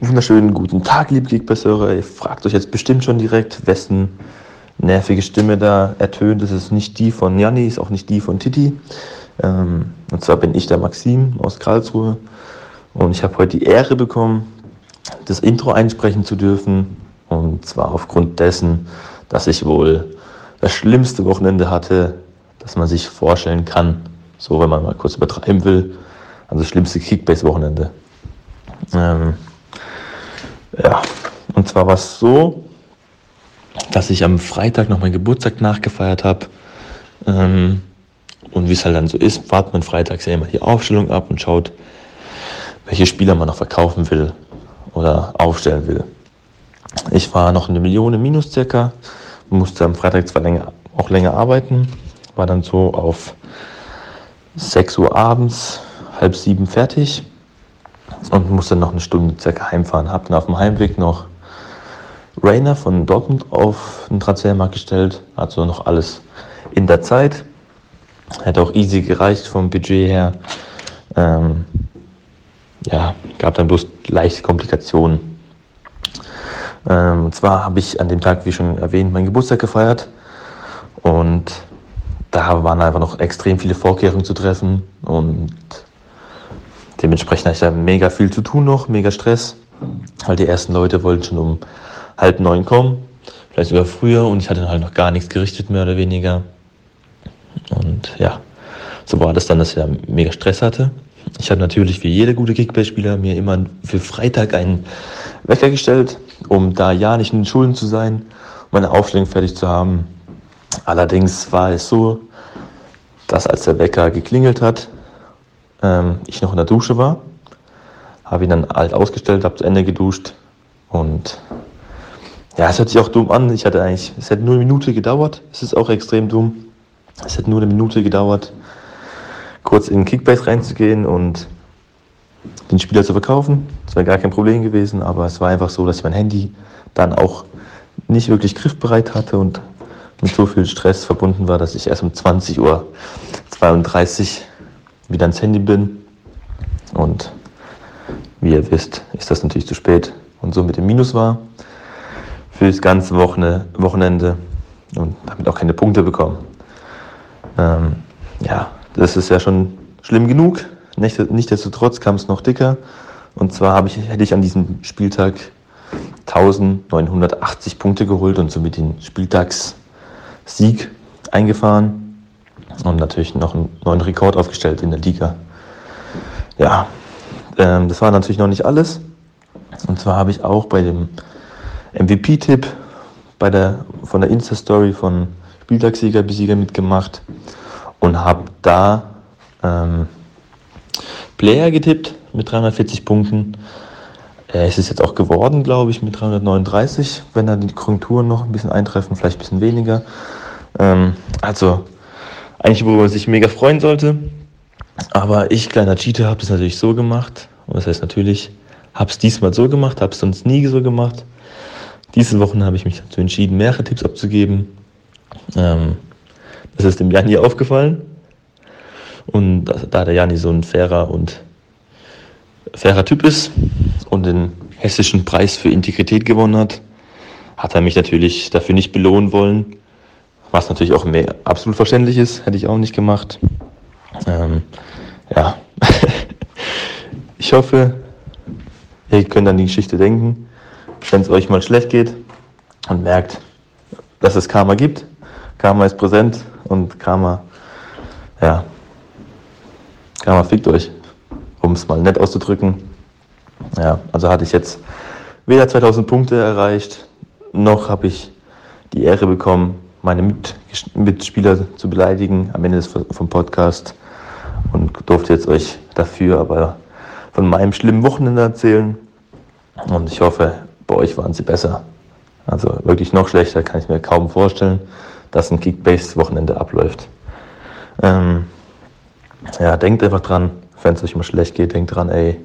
Wunderschönen guten Tag, liebe Kickbase-Hörer. Ihr fragt euch jetzt bestimmt schon direkt, wessen nervige Stimme da ertönt. Das ist nicht die von Janni, ist auch nicht die von Titi. Ähm, und zwar bin ich der Maxim aus Karlsruhe. Und ich habe heute die Ehre bekommen, das Intro einsprechen zu dürfen. Und zwar aufgrund dessen, dass ich wohl das schlimmste Wochenende hatte, das man sich vorstellen kann. So, wenn man mal kurz übertreiben will. Also das schlimmste Kickbase-Wochenende. Ähm, ja, und zwar war es so, dass ich am Freitag noch meinen Geburtstag nachgefeiert habe. Ähm, und wie es halt dann so ist, wartet man freitags ja immer die Aufstellung ab und schaut, welche Spieler man noch verkaufen will oder aufstellen will. Ich war noch eine Million Minus circa, musste am Freitag zwar länger, auch länger arbeiten, war dann so auf 6 Uhr abends, halb sieben fertig und musste noch eine Stunde circa heimfahren. Hab dann auf dem Heimweg noch Rainer von Dortmund auf den Transfermarkt gestellt, also noch alles in der Zeit. Hätte auch easy gereicht vom Budget her. Ähm, ja, gab dann bloß leichte Komplikationen. Ähm, und zwar habe ich an dem Tag, wie schon erwähnt, meinen Geburtstag gefeiert. Und da waren einfach noch extrem viele Vorkehrungen zu treffen. Und dementsprechend hatte ich da mega viel zu tun noch, mega Stress. Weil die ersten Leute wollten schon um halb neun kommen, vielleicht sogar früher. Und ich hatte halt noch gar nichts gerichtet, mehr oder weniger. Und ja, so war das dann, dass ich da mega Stress hatte. Ich habe natürlich wie jeder gute Kickbase-Spieler mir immer für Freitag einen Wecker gestellt, um da ja nicht in den Schulden zu sein, um meine Aufstellung fertig zu haben. Allerdings war es so, dass als der Wecker geklingelt hat, ähm, ich noch in der Dusche war, habe ihn dann alt ausgestellt, habe zu Ende geduscht und ja, es hört sich auch dumm an. Ich hatte eigentlich, es hätte nur eine Minute gedauert. Es ist auch extrem dumm. Es hat nur eine Minute gedauert, kurz in Kickbase reinzugehen und den Spieler zu verkaufen. Das wäre gar kein Problem gewesen, aber es war einfach so, dass ich mein Handy dann auch nicht wirklich griffbereit hatte und mit so viel Stress verbunden war, dass ich erst um 20.32 Uhr wieder ans Handy bin. Und wie ihr wisst, ist das natürlich zu spät und so mit dem Minus war für das ganze Wochenende und damit auch keine Punkte bekommen. Ähm, ja, das ist ja schon schlimm genug. Nichtsdestotrotz kam es noch dicker. Und zwar ich, hätte ich an diesem Spieltag 1980 Punkte geholt und somit den Spieltagssieg eingefahren und natürlich noch einen neuen Rekord aufgestellt in der Liga. Ja, ähm, das war natürlich noch nicht alles. Und zwar habe ich auch bei dem MVP-Tipp bei der, von der Insta-Story von Spieltagssieger Besieger mitgemacht und habe da ähm, Player getippt mit 340 Punkten. Äh, es ist jetzt auch geworden, glaube ich, mit 339, wenn dann die Konjunkturen noch ein bisschen eintreffen, vielleicht ein bisschen weniger. Ähm, also eigentlich, wo man sich mega freuen sollte. Aber ich, kleiner Cheater, habe das natürlich so gemacht. Und das heißt natürlich, habe es diesmal so gemacht, habe es sonst nie so gemacht. Diese Wochen habe ich mich dazu entschieden, mehrere Tipps abzugeben. Ähm, das ist dem Janni aufgefallen. Und da der Janni so ein fairer und fairer Typ ist und den hessischen Preis für Integrität gewonnen hat, hat er mich natürlich dafür nicht belohnen wollen. Was natürlich auch mehr absolut verständlich ist, hätte ich auch nicht gemacht. Ähm, ja, ich hoffe, ihr könnt an die Geschichte denken wenn es euch mal schlecht geht und merkt, dass es Karma gibt. Karma ist präsent und Karma, ja, Karma fickt euch, um es mal nett auszudrücken. Ja, also hatte ich jetzt weder 2000 Punkte erreicht, noch habe ich die Ehre bekommen, meine Mitspieler zu beleidigen am Ende des, vom Podcast und durfte jetzt euch dafür aber von meinem schlimmen Wochenende erzählen. Und ich hoffe, bei euch waren sie besser. Also wirklich noch schlechter kann ich mir kaum vorstellen, dass ein Kickbase-Wochenende abläuft. Ähm, ja, denkt einfach dran, wenn es euch mal schlecht geht, denkt dran, ey,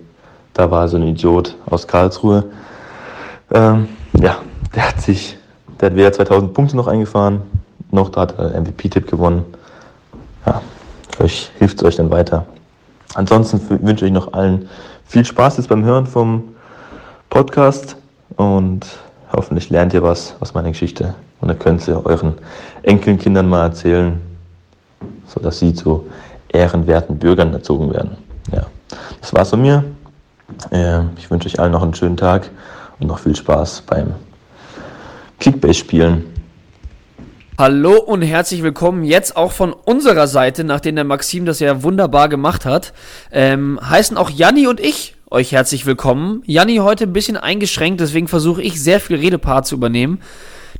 da war so ein Idiot aus Karlsruhe. Ähm, ja, der hat sich, der hat weder 2000 Punkte noch eingefahren, noch da hat er MVP-Tipp gewonnen. Ja, vielleicht hilft es euch dann weiter. Ansonsten wünsche ich noch allen viel Spaß jetzt beim Hören vom Podcast und hoffentlich lernt ihr was aus meiner Geschichte und dann könnt ihr euren Enkelkindern mal erzählen, sodass sie zu ehrenwerten Bürgern erzogen werden. Ja, das war's von mir. Ähm, ich wünsche euch allen noch einen schönen Tag und noch viel Spaß beim Kickbase-Spielen. Hallo und herzlich willkommen jetzt auch von unserer Seite, nachdem der Maxim das ja wunderbar gemacht hat, ähm, heißen auch Janni und ich euch herzlich willkommen. Janni heute ein bisschen eingeschränkt, deswegen versuche ich sehr viel Redepart zu übernehmen.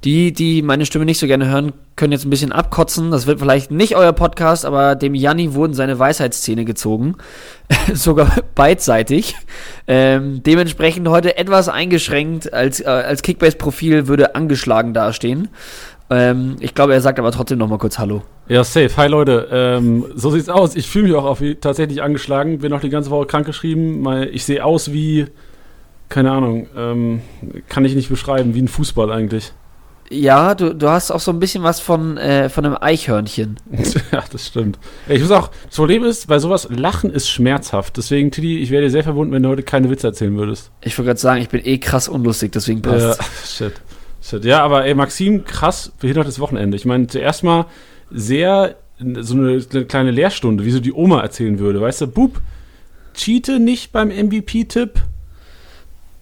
Die, die meine Stimme nicht so gerne hören, können jetzt ein bisschen abkotzen. Das wird vielleicht nicht euer Podcast, aber dem Janni wurden seine Weisheitszähne gezogen. Sogar beidseitig. Ähm, dementsprechend heute etwas eingeschränkt. Als, äh, als Kickbase-Profil würde angeschlagen dastehen. Ähm, ich glaube, er sagt aber trotzdem noch mal kurz Hallo. Ja, safe. Hi Leute. Ähm, so sieht's aus. Ich fühle mich auch auf, tatsächlich angeschlagen. Bin auch die ganze Woche krankgeschrieben. Ich sehe aus wie, keine Ahnung, ähm, kann ich nicht beschreiben, wie ein Fußball eigentlich. Ja, du, du hast auch so ein bisschen was von, äh, von einem Eichhörnchen. ja, das stimmt. Ich muss auch, das Problem ist, bei sowas, Lachen ist schmerzhaft. Deswegen, Titi, ich wäre dir sehr verbunden, wenn du heute keine Witze erzählen würdest. Ich wollte gerade sagen, ich bin eh krass unlustig, deswegen passt. Ja, shit. shit. Ja, aber ey, Maxim, krass behindertes Wochenende. Ich meine, zuerst mal sehr, so eine, eine kleine Lehrstunde, wie so die Oma erzählen würde. Weißt du, Bub, cheate nicht beim MVP-Tipp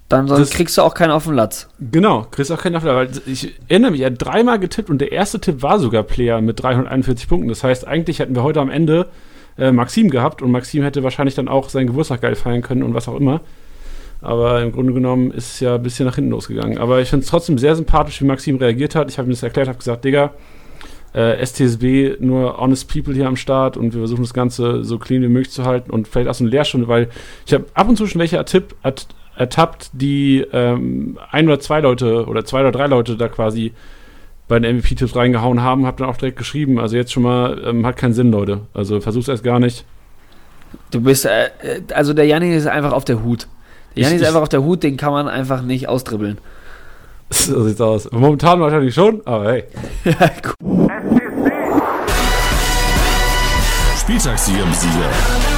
dann sonst das, kriegst du auch keinen auf den Latz. Genau, kriegst auch keinen auf den Latz. Weil ich erinnere mich, er hat dreimal getippt und der erste Tipp war sogar Player mit 341 Punkten. Das heißt, eigentlich hätten wir heute am Ende äh, Maxim gehabt und Maxim hätte wahrscheinlich dann auch seinen Geburtstag geil feiern können und was auch immer. Aber im Grunde genommen ist es ja ein bisschen nach hinten losgegangen. Aber ich finde es trotzdem sehr sympathisch, wie Maxim reagiert hat. Ich habe ihm das erklärt, habe gesagt, Digga, äh, STSB, nur honest people hier am Start und wir versuchen das Ganze so clean wie möglich zu halten und vielleicht auch so eine Lehrstunde, weil ich habe ab und zu schon welche Tipp, ertappt, die ähm, ein oder zwei Leute oder zwei oder drei Leute da quasi bei den MVP-Tipps reingehauen haben, hab dann auch direkt geschrieben. Also jetzt schon mal, ähm, hat keinen Sinn, Leute. Also versuch's erst gar nicht. Du bist, äh, äh also der Janni ist einfach auf der Hut. Der Janni ist einfach auf der Hut, den kann man einfach nicht austribbeln. So sieht's aus. Momentan wahrscheinlich schon, aber hey. ja, cool. Spieltagssieger Sieger.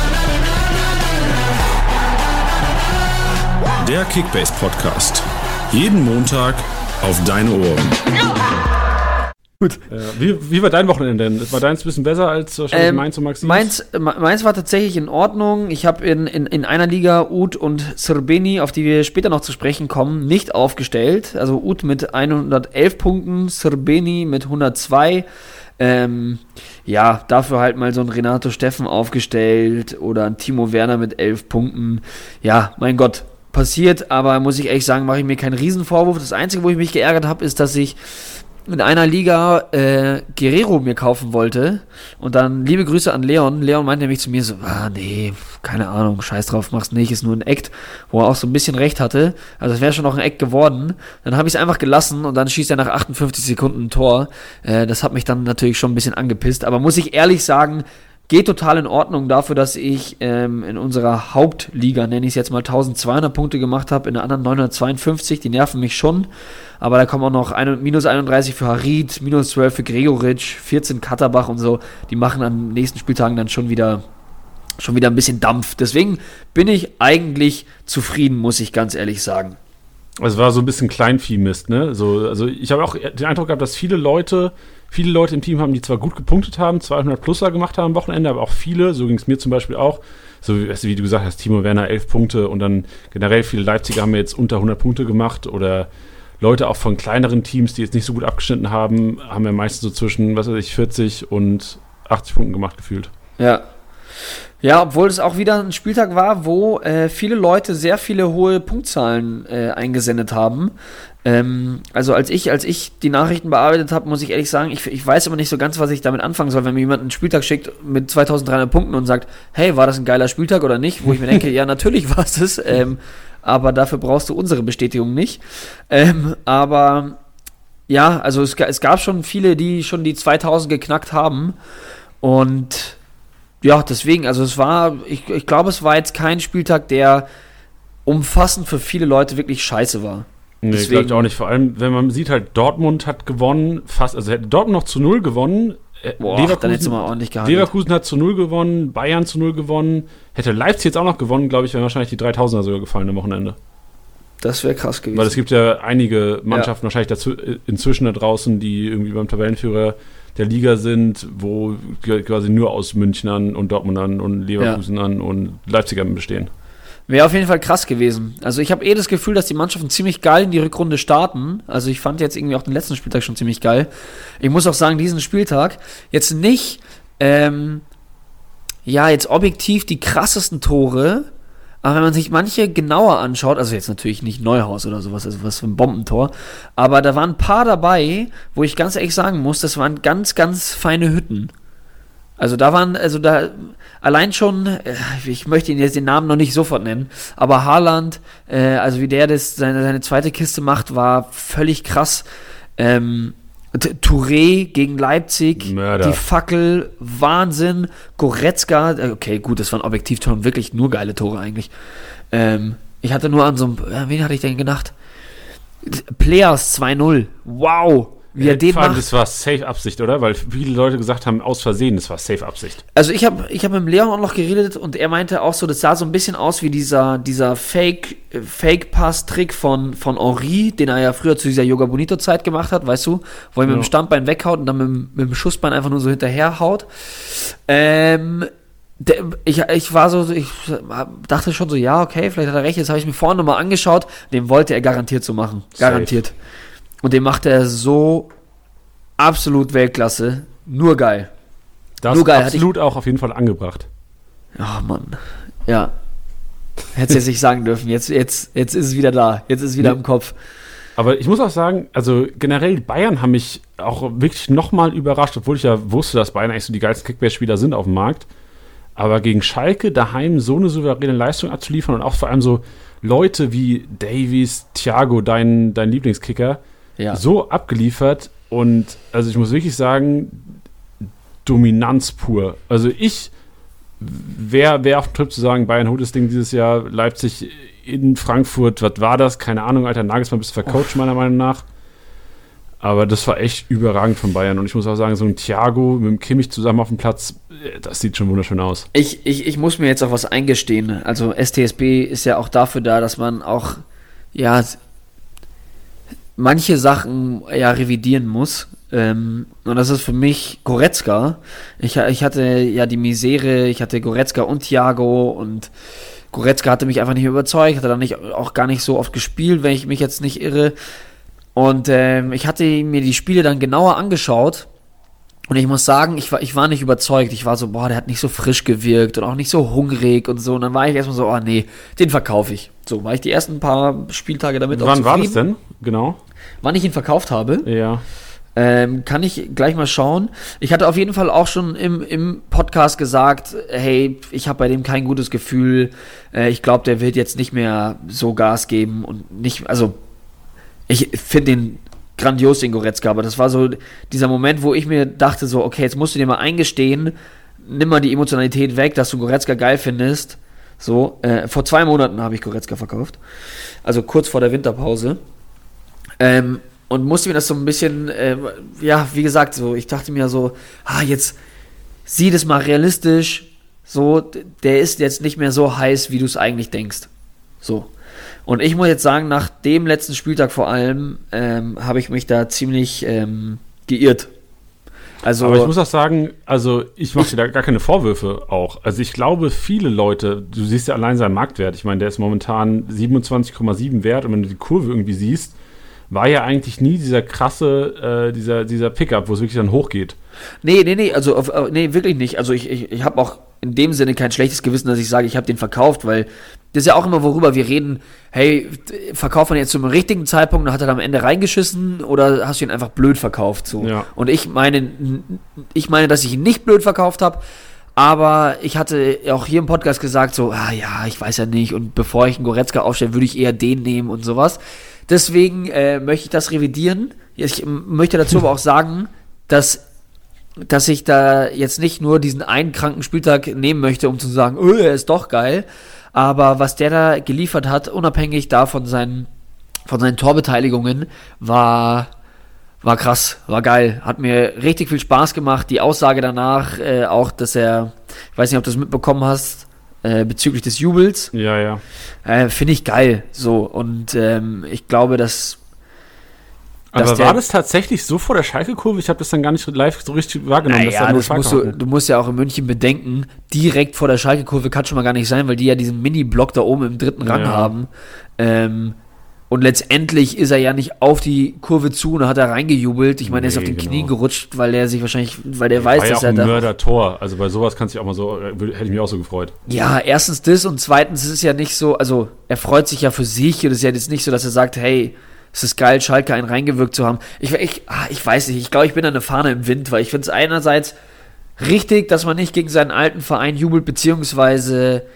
Der Kickbase Podcast. Jeden Montag auf deine Ohren. Gut. Äh, wie, wie, war dein Wochenende denn? War deins ein bisschen besser als wahrscheinlich ähm, Mainz und Maxim? Meins, meins war tatsächlich in Ordnung. Ich habe in, in, in einer Liga Ut und Serbeni, auf die wir später noch zu sprechen kommen, nicht aufgestellt. Also Ut mit 111 Punkten, Serbeni mit 102. Ähm, ja, dafür halt mal so ein Renato Steffen aufgestellt oder ein Timo Werner mit 11 Punkten. Ja, mein Gott, passiert, aber muss ich ehrlich sagen, mache ich mir keinen Riesenvorwurf. Das Einzige, wo ich mich geärgert habe, ist, dass ich in einer Liga äh, Guerrero mir kaufen wollte und dann liebe Grüße an Leon. Leon meinte nämlich zu mir so, ah nee, keine Ahnung, scheiß drauf, mach's nicht, ist nur ein Act, wo er auch so ein bisschen recht hatte. Also es wäre schon noch ein Act geworden. Dann habe ich es einfach gelassen und dann schießt er nach 58 Sekunden ein Tor. Äh, das hat mich dann natürlich schon ein bisschen angepisst. Aber muss ich ehrlich sagen, Geht total in Ordnung dafür, dass ich ähm, in unserer Hauptliga, nenne ich es jetzt mal, 1200 Punkte gemacht habe, in der anderen 952, die nerven mich schon. Aber da kommen auch noch ein, minus 31 für Harid, minus 12 für Gregoritsch, 14 Katterbach und so. Die machen den nächsten Spieltagen dann schon wieder, schon wieder ein bisschen Dampf. Deswegen bin ich eigentlich zufrieden, muss ich ganz ehrlich sagen. Es war so ein bisschen Kleinvieh-Mist, ne? So, also ich habe auch den Eindruck gehabt, dass viele Leute viele Leute im Team haben, die zwar gut gepunktet haben, 200 Pluser gemacht haben am Wochenende, aber auch viele, so ging es mir zum Beispiel auch, so wie du gesagt hast, Timo Werner 11 Punkte und dann generell viele Leipziger haben jetzt unter 100 Punkte gemacht oder Leute auch von kleineren Teams, die jetzt nicht so gut abgeschnitten haben, haben ja meistens so zwischen, was weiß ich, 40 und 80 Punkten gemacht gefühlt. Ja. Ja, obwohl es auch wieder ein Spieltag war, wo äh, viele Leute sehr viele hohe Punktzahlen äh, eingesendet haben. Ähm, also als ich, als ich die Nachrichten bearbeitet habe, muss ich ehrlich sagen, ich, ich weiß immer nicht so ganz, was ich damit anfangen soll, wenn mir jemand einen Spieltag schickt mit 2300 Punkten und sagt, hey, war das ein geiler Spieltag oder nicht? Wo ich mir denke, ja, natürlich war es das, ähm, aber dafür brauchst du unsere Bestätigung nicht. Ähm, aber ja, also es, es gab schon viele, die schon die 2000 geknackt haben und ja, deswegen, also es war, ich, ich glaube, es war jetzt kein Spieltag, der umfassend für viele Leute wirklich scheiße war. Nee, glaube ich auch nicht. Vor allem, wenn man sieht, halt Dortmund hat gewonnen, fast, also hätte Dortmund noch zu null gewonnen. Äh, Boah, Leverkusen, dann hätte mal ordentlich gehandelt. Leverkusen hat zu null gewonnen, Bayern zu null gewonnen. Hätte Leipzig jetzt auch noch gewonnen, glaube ich, wären wahrscheinlich die 3000er sogar gefallen am Wochenende. Das wäre krass gewesen. Weil es gibt ja einige Mannschaften wahrscheinlich dazu, äh, inzwischen da draußen, die irgendwie beim Tabellenführer der Liga sind, wo quasi nur aus Münchnern und Dortmundern und Leverkusenern und Leipzigern bestehen. Wäre auf jeden Fall krass gewesen. Also ich habe eh das Gefühl, dass die Mannschaften ziemlich geil in die Rückrunde starten. Also ich fand jetzt irgendwie auch den letzten Spieltag schon ziemlich geil. Ich muss auch sagen, diesen Spieltag jetzt nicht, ähm, ja, jetzt objektiv die krassesten Tore, aber wenn man sich manche genauer anschaut, also jetzt natürlich nicht Neuhaus oder sowas, also was für ein Bombentor, aber da waren ein paar dabei, wo ich ganz ehrlich sagen muss, das waren ganz, ganz feine Hütten. Also da waren, also da allein schon, äh, ich möchte ihn jetzt den Namen noch nicht sofort nennen, aber Haaland, äh, also wie der das seine, seine zweite Kiste macht, war völlig krass. Ähm, Touré gegen Leipzig, Mörder. die Fackel, Wahnsinn, Goretzka, äh, okay, gut, das waren objektiv wirklich nur geile Tore eigentlich. Ähm, ich hatte nur an so einem, äh, wen hatte ich denn gedacht? Players 2-0, wow, wie er den Vor allem, macht. das war safe Absicht, oder? Weil viele Leute gesagt haben, aus Versehen, das war safe Absicht. Also ich habe ich hab mit Leon auch noch geredet und er meinte auch so, das sah so ein bisschen aus wie dieser, dieser Fake, äh, Fake-Pass-Trick von, von Henri, den er ja früher zu dieser Yoga Bonito-Zeit gemacht hat, weißt du? Wo er mit Ja. dem Standbein weghaut und dann mit, dem- mit dem Schussbein einfach nur so hinterherhaut. Ähm, der, ich, ich war so, ich dachte schon so, ja, okay, vielleicht hat er recht. Jetzt habe ich mir vorhin nochmal angeschaut. Den wollte er garantiert so machen. Safe. Und den macht er so absolut Weltklasse. Nur geil. Das Nur geil, absolut auch auf jeden Fall angebracht. Oh Mann. Ja. Hätte jetzt nicht sagen dürfen. Jetzt, jetzt, jetzt ist es wieder da. Jetzt ist es wieder Nee. im Kopf. Aber ich muss auch sagen, also generell, die Bayern haben mich auch wirklich nochmal überrascht, obwohl ich ja wusste, dass Bayern eigentlich so die geilsten Kickbase-Spieler sind auf dem Markt. Aber gegen Schalke daheim so eine souveräne Leistung abzuliefern und auch vor allem so Leute wie Davies, Thiago, dein, dein Lieblingskicker, Ja. so abgeliefert. Und also ich muss wirklich sagen, Dominanz pur. Also ich wäre wär auf dem Trip zu sagen, Bayern holt das Ding dieses Jahr, Leipzig in Frankfurt, was war das? Keine Ahnung, Alter, Nagelsmann bist vercoacht, meiner Meinung nach. Aber das war echt überragend von Bayern. Und ich muss auch sagen, so ein Thiago mit dem Kimmich zusammen auf dem Platz, äh, das sieht schon wunderschön aus. Ich, ich, ich muss mir jetzt auch was eingestehen. Also STSB ist ja auch dafür da, dass man auch, ja, manche Sachen ja revidieren muss. Ähm, und das ist für mich Goretzka. Ich, ich hatte ja die Misere, ich hatte Goretzka und Thiago und Goretzka hatte mich einfach nicht überzeugt, hatte dann nicht, auch gar nicht so oft gespielt, wenn ich mich jetzt nicht irre. Und ähm, ich hatte mir die Spiele dann genauer angeschaut und ich muss sagen, ich war, ich war nicht überzeugt. Ich war so, boah, der hat nicht so frisch gewirkt und auch nicht so hungrig und so. Und dann war ich erstmal so, oh nee, den verkaufe ich. So war ich die ersten paar Spieltage damit Wann war das denn? Genau. Wann ich ihn verkauft habe, Ja. ähm, kann ich gleich mal schauen. Ich hatte auf jeden Fall auch schon im, im Podcast gesagt, hey, ich habe bei dem kein gutes Gefühl. Äh, ich glaube, der wird jetzt nicht mehr so Gas geben und nicht, also ich finde den grandios, den Goretzka, aber das war so dieser Moment, wo ich mir dachte so, okay, jetzt musst du dir mal eingestehen, nimm mal die Emotionalität weg, dass du Goretzka geil findest. So, äh, vor zwei Monaten habe ich Goretzka verkauft. Also kurz vor der Winterpause. Ähm, und musste mir das so ein bisschen, äh, ja, wie gesagt, so, ich dachte mir so, ah, jetzt sieh das mal realistisch. So, der ist jetzt nicht mehr so heiß, wie du es eigentlich denkst. So. Und ich muss jetzt sagen, nach dem letzten Spieltag vor allem, ähm, habe ich mich da ziemlich ähm, geirrt. Also, Aber ich muss auch sagen, also ich mache dir da gar keine Vorwürfe auch. Also ich glaube, viele Leute, du siehst ja allein seinen Marktwert. Ich meine, der ist momentan 27,7 wert und wenn du die Kurve irgendwie siehst, war ja eigentlich nie dieser krasse, äh, dieser, dieser Pickup, wo es wirklich dann hochgeht. Nee, nee, nee, also auf, nee, wirklich nicht. Also ich, ich, ich habe auch in dem Sinne kein schlechtes Gewissen, dass ich sage, ich habe den verkauft, weil das ist ja auch immer, worüber wir reden, hey, verkauft man jetzt zum richtigen Zeitpunkt, dann hat er am Ende reingeschissen oder hast du ihn einfach blöd verkauft? So. Ja. Und ich meine, ich meine, dass ich ihn nicht blöd verkauft habe, aber ich hatte auch hier im Podcast gesagt, so, ah ja, ich weiß ja nicht, und bevor ich einen Goretzka aufstelle, würde ich eher den nehmen und sowas. Deswegen äh, möchte ich das revidieren. Ich möchte dazu aber auch sagen, dass dass ich da jetzt nicht nur diesen einen kranken Spieltag nehmen möchte, um zu sagen, oh, er ist doch geil. Aber was der da geliefert hat, unabhängig davon seinen, von seinen Torbeteiligungen, war, war krass, war geil. Hat mir richtig viel Spaß gemacht. Die Aussage danach, äh, auch, dass er, ich weiß nicht, ob du das mitbekommen hast, äh, bezüglich des Jubels. Ja, ja. Äh, Finde ich geil. So. Und ähm, ich glaube, dass. Aber dass war der- das tatsächlich so vor der Schalke-Kurve? Ich habe das dann gar nicht live so richtig wahrgenommen. dass da Naja, das musst du, du musst ja auch in München bedenken, direkt vor der Schalke-Kurve kann schon mal gar nicht sein, weil die ja diesen Mini-Block da oben im dritten Rang Ja. haben. Ähm, und letztendlich ist er ja nicht auf die Kurve zu und hat da reingejubelt. Ich meine, er ist Nee, auf den genau. Knien gerutscht, weil er sich wahrscheinlich, weil der weiß, ja dass auch er ein da. Mörder-Tor. Also bei sowas kannst du auch mal so, äh, hätte ich mich auch so gefreut. Ja, erstens das und zweitens ist es ja nicht so, also er freut sich ja für sich und es ist ja jetzt nicht so, dass er sagt, hey, es ist geil, Schalke einen reingewirkt zu haben. Ich, ich, ah, ich weiß nicht, ich glaube, ich bin eine Fahne im Wind, weil ich finde es einerseits richtig, dass man nicht gegen seinen alten Verein jubelt, beziehungsweise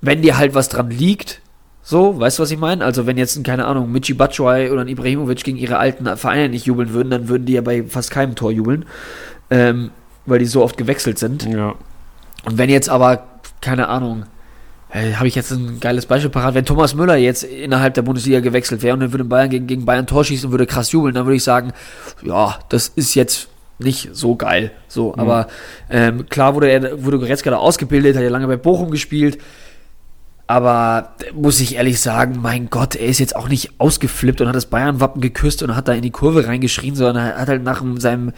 wenn dir halt was dran liegt, so, weißt du, was ich meine? Also wenn jetzt, ein, keine Ahnung, Michi Batshuayi oder ein Ibrahimovic gegen ihre alten Vereine nicht jubeln würden, dann würden die ja bei fast keinem Tor jubeln, ähm, weil die so oft gewechselt sind. Ja. Und wenn jetzt aber, keine Ahnung, äh, habe ich jetzt ein geiles Beispiel parat, wenn Thomas Müller jetzt innerhalb der Bundesliga gewechselt wäre und dann würde Bayern gegen, gegen Bayern Tor schießen und würde krass jubeln, dann würde ich sagen, ja, das ist jetzt nicht so geil. So, aber ähm, klar wurde er, wurde Goretzka da ausgebildet, hat ja lange bei Bochum gespielt. Aber muss ich ehrlich sagen, mein Gott, er ist jetzt auch nicht ausgeflippt und hat das Bayern-Wappen geküsst und hat da in die Kurve reingeschrien, sondern er hat halt nach seinem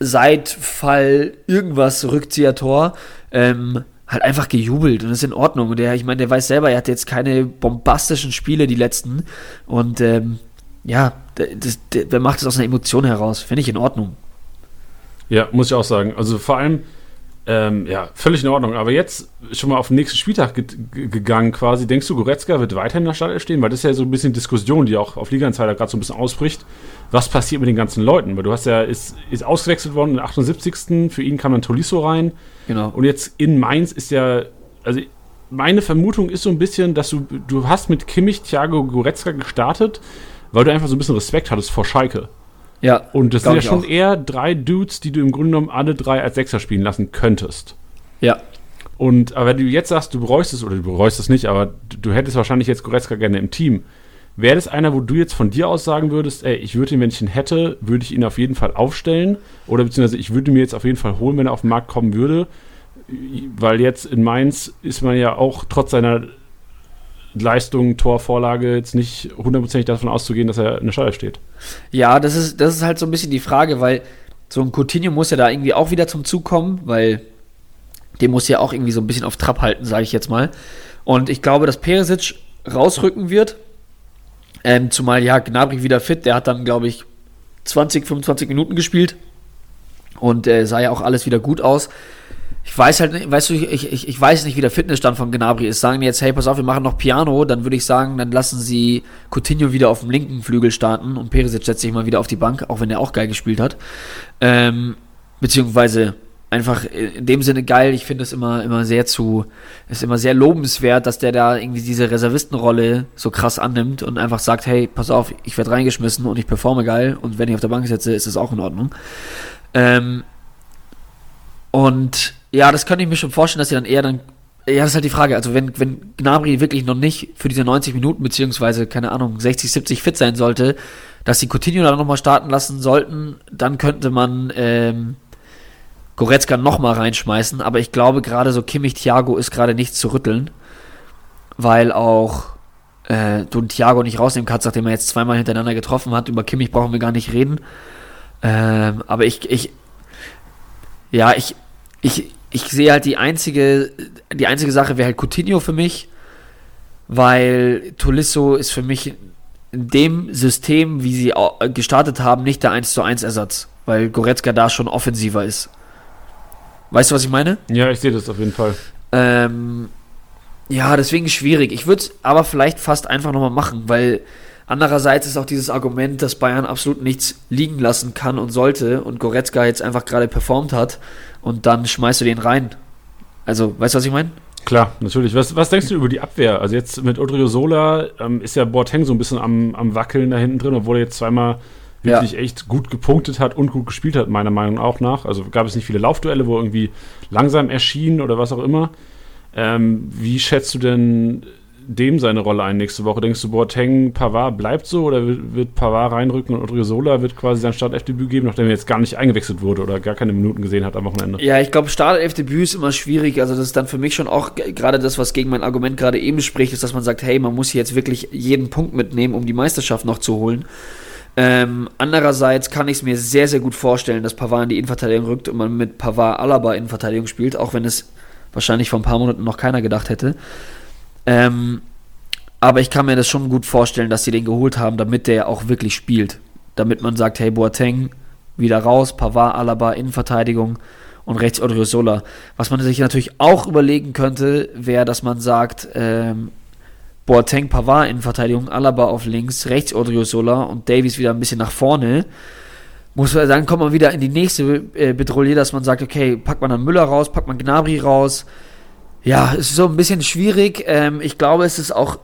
Seitfall irgendwas Rückzieher-Tor ähm, halt einfach gejubelt und das ist in Ordnung. Und der, ich meine, der weiß selber, er hat jetzt keine bombastischen Spiele, die letzten. Und ähm, ja, das, der, der macht es aus einer Emotion heraus. Finde ich in Ordnung. Ja, muss ich auch sagen. Also vor allem, ähm, ja, völlig in Ordnung. Aber jetzt schon mal auf den nächsten Spieltag ge ge- gegangen quasi. Denkst du, Goretzka wird weiterhin in der Startelf stehen? Weil das ist ja so ein bisschen Diskussion, die auch auf Liga-Insider gerade so ein bisschen ausbricht. Was passiert mit den ganzen Leuten? Weil du hast ja, ist, ist ausgewechselt worden in der 78. Für ihn kam dann Tolisso rein. Genau. Und jetzt in Mainz ist ja, also meine Vermutung ist so ein bisschen, dass du, du hast mit Kimmich, Thiago, Goretzka gestartet, weil du einfach so ein bisschen Respekt hattest vor Schalke. Ja, Und das sind ja schon auch. eher drei Dudes, die du im Grunde genommen alle drei als Sechser spielen lassen könntest. Ja. Und aber wenn du jetzt sagst, du bereust es, oder du bereust es nicht, aber du, du hättest wahrscheinlich jetzt Goretzka gerne im Team. Wäre das einer, wo du jetzt von dir aus sagen würdest, ey, ich würde ihn, wenn ich ihn hätte, würde ich ihn auf jeden Fall aufstellen? Oder beziehungsweise ich würde mir jetzt auf jeden Fall holen, wenn er auf den Markt kommen würde? Weil jetzt in Mainz ist man ja auch trotz seiner Leistung, Torvorlage jetzt nicht hundertprozentig davon auszugehen, dass er in der Steuer steht. Ja, das ist, das ist halt so ein bisschen die Frage, weil so ein Coutinho muss ja da irgendwie auch wieder zum Zug kommen, weil den muss ja auch irgendwie so ein bisschen auf Trab halten, sage ich jetzt mal. Und ich glaube, dass Perisic rausrücken wird. Ähm, zumal ja Gnabry wieder fit, der hat dann, glaube ich, 20, 25 Minuten gespielt und äh, sah ja auch alles wieder gut aus. Ich weiß halt nicht, weißt du, ich, ich, ich weiß nicht, wie der Fitnessstand von Gnabry ist. Sagen die jetzt, hey, pass auf, wir machen noch Piano, dann würde ich sagen, dann lassen sie Coutinho wieder auf dem linken Flügel starten und Perisic setzt sich mal wieder auf die Bank, auch wenn er auch geil gespielt hat. Ähm, beziehungsweise einfach in dem Sinne geil. Ich finde es immer, immer sehr zu, ist immer sehr lobenswert, dass der da irgendwie diese Reservistenrolle so krass annimmt und einfach sagt, hey, pass auf, ich werde reingeschmissen und ich performe geil und wenn ich auf der Bank sitze, ist es auch in Ordnung. Ähm, und ja, das könnte ich mir schon vorstellen, dass sie dann eher dann. Ja, das ist halt die Frage. Also, wenn, wenn Gnabry wirklich noch nicht für diese 90 Minuten, beziehungsweise, keine Ahnung, 60, 70 fit sein sollte, dass sie Coutinho dann nochmal starten lassen sollten, dann könnte man ähm, Goretzka nochmal reinschmeißen. Aber ich glaube, gerade so Kimmich Thiago ist gerade nichts zu rütteln, weil auch äh, du Thiago nicht rausnehmen kannst, nachdem er jetzt zweimal hintereinander getroffen hat. Über Kimmich brauchen wir gar nicht reden. Ähm, aber ich, ich, ja, ich, ich, ich sehe halt die einzige, die einzige Sache wäre halt Coutinho für mich, weil Tolisso ist für mich in dem System, wie sie gestartet haben, nicht der 1 zu 1 Ersatz, weil Goretzka da schon offensiver ist. Weißt du, was ich meine? Ja, ich sehe das auf jeden Fall. Ähm, ja, deswegen schwierig. Ich würde es aber vielleicht fast einfach nochmal machen, weil andererseits ist auch dieses Argument, dass Bayern absolut nichts liegen lassen kann und sollte und Goretzka jetzt einfach gerade performt hat und dann schmeißt du den rein. Also, weißt du, was ich meine? Klar, natürlich. Was, was denkst du über die Abwehr? Also jetzt mit Odriozola ähm, ist ja Boateng so ein bisschen am, am Wackeln da hinten drin, obwohl er jetzt zweimal Ja. wirklich echt gut gepunktet hat und gut gespielt hat, meiner Meinung auch nach. Also gab es nicht viele Laufduelle, wo irgendwie langsam erschien oder was auch immer. Ähm, wie schätzt du denn dem seine Rolle ein nächste Woche? Denkst du, Boateng, Pavard bleibt so oder wird Pavard reinrücken und Odriozola wird quasi sein Startelfdebüt geben, nachdem er jetzt gar nicht eingewechselt wurde oder gar keine Minuten gesehen hat am Wochenende? Ja, ich glaube, Startelfdebüt ist immer schwierig. Also das ist dann für mich schon auch gerade das, was gegen mein Argument gerade eben spricht, ist, dass man sagt, hey, man muss jetzt wirklich jeden Punkt mitnehmen, um die Meisterschaft noch zu holen. Ähm, andererseits kann ich es mir sehr, sehr gut vorstellen, dass Pavard in die Innenverteidigung rückt und man mit Pavard Alaba Innenverteidigung spielt, auch wenn es wahrscheinlich vor ein paar Monaten noch keiner gedacht hätte. Ähm, aber ich kann mir das schon gut vorstellen, dass sie den geholt haben, damit der auch wirklich spielt. Damit man sagt, hey, Boateng wieder raus, Pavard, Alaba, Innenverteidigung und rechts Odriozola. Was man sich natürlich auch überlegen könnte, wäre, dass man sagt, ähm, Boateng, Pavard in Verteidigung, Alaba auf links, rechts Odriozola und Davies wieder ein bisschen nach vorne. Muss, dann kommt man wieder in die nächste äh, Bedrohung, dass man sagt, okay, packt man dann Müller raus, packt man Gnabry raus. Ja, es ist so ein bisschen schwierig. Ähm, ich glaube, es ist auch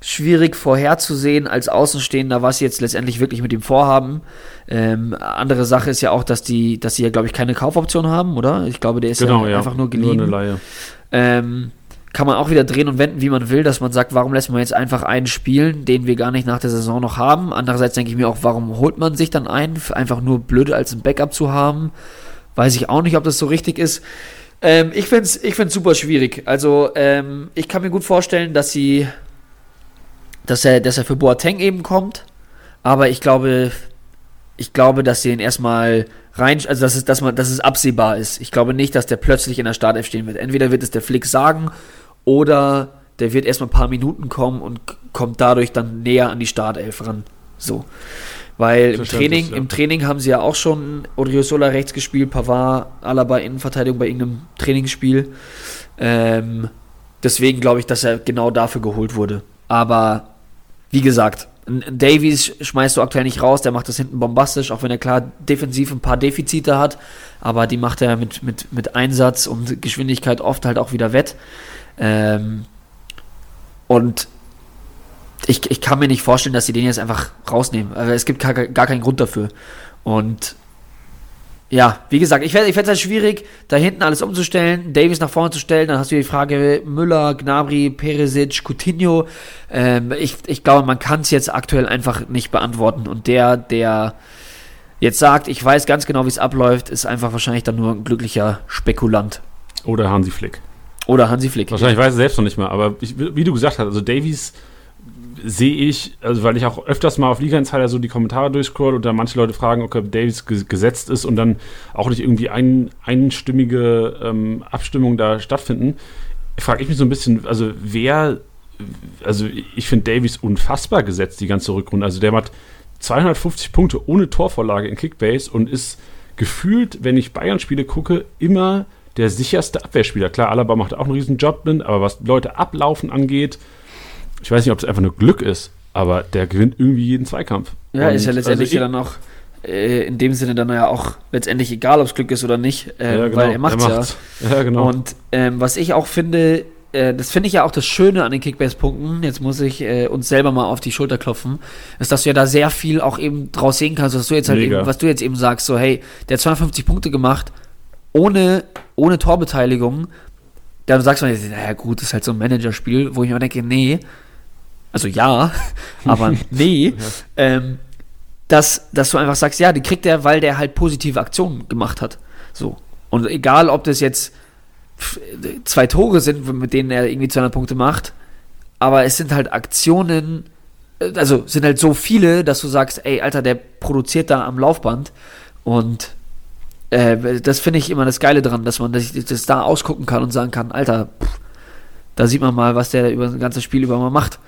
schwierig vorherzusehen als Außenstehender, was sie jetzt letztendlich wirklich mit ihm vorhaben. Ähm, andere Sache ist ja auch, dass die, dass sie ja, glaube ich, keine Kaufoption haben, oder? Ich glaube, der ist genau, ja, ja, einfach nur geliehen. Nur eine Leihe. Ähm, kann man auch wieder drehen und wenden, wie man will, dass man sagt, warum lässt man jetzt einfach einen spielen, den wir gar nicht nach der Saison noch haben. Andererseits denke ich mir auch, warum holt man sich dann einen, einfach nur blöd als ein Backup zu haben. Weiß ich auch nicht, ob das so richtig ist. Ähm, ich finde es ich find's super schwierig. Also, ähm, ich kann mir gut vorstellen, dass sie, dass er, dass er für Boateng eben kommt. Aber ich glaube, ich glaube, dass sie ihn erstmal rein, also dass es, dass man, dass es absehbar ist. Ich glaube nicht, dass der plötzlich in der Startelf stehen wird. Entweder wird es der Flick sagen oder der wird erstmal ein paar Minuten kommen und kommt dadurch dann näher an die Startelf ran. So. Weil im Training, ja. im Training haben sie ja auch schon Odriozola rechts gespielt, Pavard, Alaba Innenverteidigung bei irgendeinem Trainingsspiel. Ähm, deswegen glaube ich, dass er genau dafür geholt wurde. Aber wie gesagt, Davies schmeißt du aktuell nicht raus, der macht das hinten bombastisch, auch wenn er klar defensiv ein paar Defizite hat, aber die macht er mit, mit, mit Einsatz und Geschwindigkeit oft halt auch wieder wett. Ähm, und ich, ich kann mir nicht vorstellen, dass sie den jetzt einfach rausnehmen. Also es gibt gar, gar keinen Grund dafür. Und ja, wie gesagt, ich, ich fände es halt schwierig, da hinten alles umzustellen, Davis nach vorne zu stellen. Dann hast du die Frage Müller, Gnabry, Peresic, Coutinho. Ähm, ich, ich glaube, man kann es jetzt aktuell einfach nicht beantworten. Und der, der jetzt sagt, ich weiß ganz genau, wie es abläuft, ist einfach wahrscheinlich dann nur ein glücklicher Spekulant. Oder Hansi Flick. Oder Hansi Flick. Wahrscheinlich weiß er selbst noch nicht mal, aber ich, wie du gesagt hast, also Davies sehe ich, also weil ich auch öfters mal auf Liga Insider so die Kommentare durchscroll und da manche Leute fragen, ob Davies gesetzt ist und dann auch nicht irgendwie ein, einstimmige ähm, Abstimmungen da stattfinden, frage ich mich so ein bisschen, also wer, also ich finde Davies unfassbar gesetzt, die ganze Rückrunde. Also der hat 250 Punkte ohne Torvorlage in Kickbase und ist gefühlt, wenn ich Bayern-Spiele gucke, immer der sicherste Abwehrspieler. Klar, Alaba macht auch einen riesen Job aber was Leute ablaufen angeht, ich weiß nicht, ob es einfach nur Glück ist, aber der gewinnt irgendwie jeden Zweikampf. Ja, und ist ja letztendlich also ja dann auch äh, in dem Sinne dann ja auch letztendlich egal, ob es Glück ist oder nicht, äh, ja, genau. weil er macht es ja. ja. genau. Und ähm, was ich auch finde, äh, das finde ich ja auch das Schöne an den Kickbase-Punkten, jetzt muss ich äh, uns selber mal auf die Schulter klopfen, ist, dass du ja da sehr viel auch eben draus sehen kannst, was du jetzt halt eben, was du jetzt eben sagst, so hey, der hat 250 Punkte gemacht, ohne, ohne Torbeteiligung, dann sagst du, naja gut, das ist halt so ein Managerspiel, wo ich mir denke, nee, also ja, aber nee, ähm, dass, dass du einfach sagst, ja, die kriegt er, weil der halt positive Aktionen gemacht hat. So. Und egal, ob das jetzt zwei Tore sind, mit denen er irgendwie 200 Punkte macht, aber es sind halt Aktionen, äh, also sind halt so viele, dass du sagst, ey, Alter, der produziert da am Laufband und äh, das finde ich immer das Geile dran, dass man das, das, da ausgucken kann und sagen kann, Alter, pff, da sieht man mal, was der über das ganze Spiel über mal macht.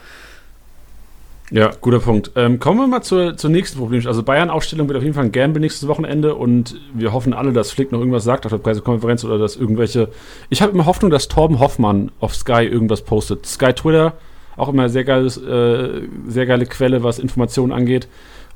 Ja, guter Punkt. Ähm, kommen wir mal zur, zur nächsten Problem. Also Bayern-Aufstellung wird auf jeden Fall ein Gamble nächstes Wochenende und wir hoffen alle, dass Flick noch irgendwas sagt auf der Pressekonferenz oder dass irgendwelche. Ich habe immer Hoffnung, dass Torben Hoffmann auf Sky irgendwas postet. Sky Twitter, auch immer sehr geiles, äh, sehr geile Quelle, was Informationen angeht.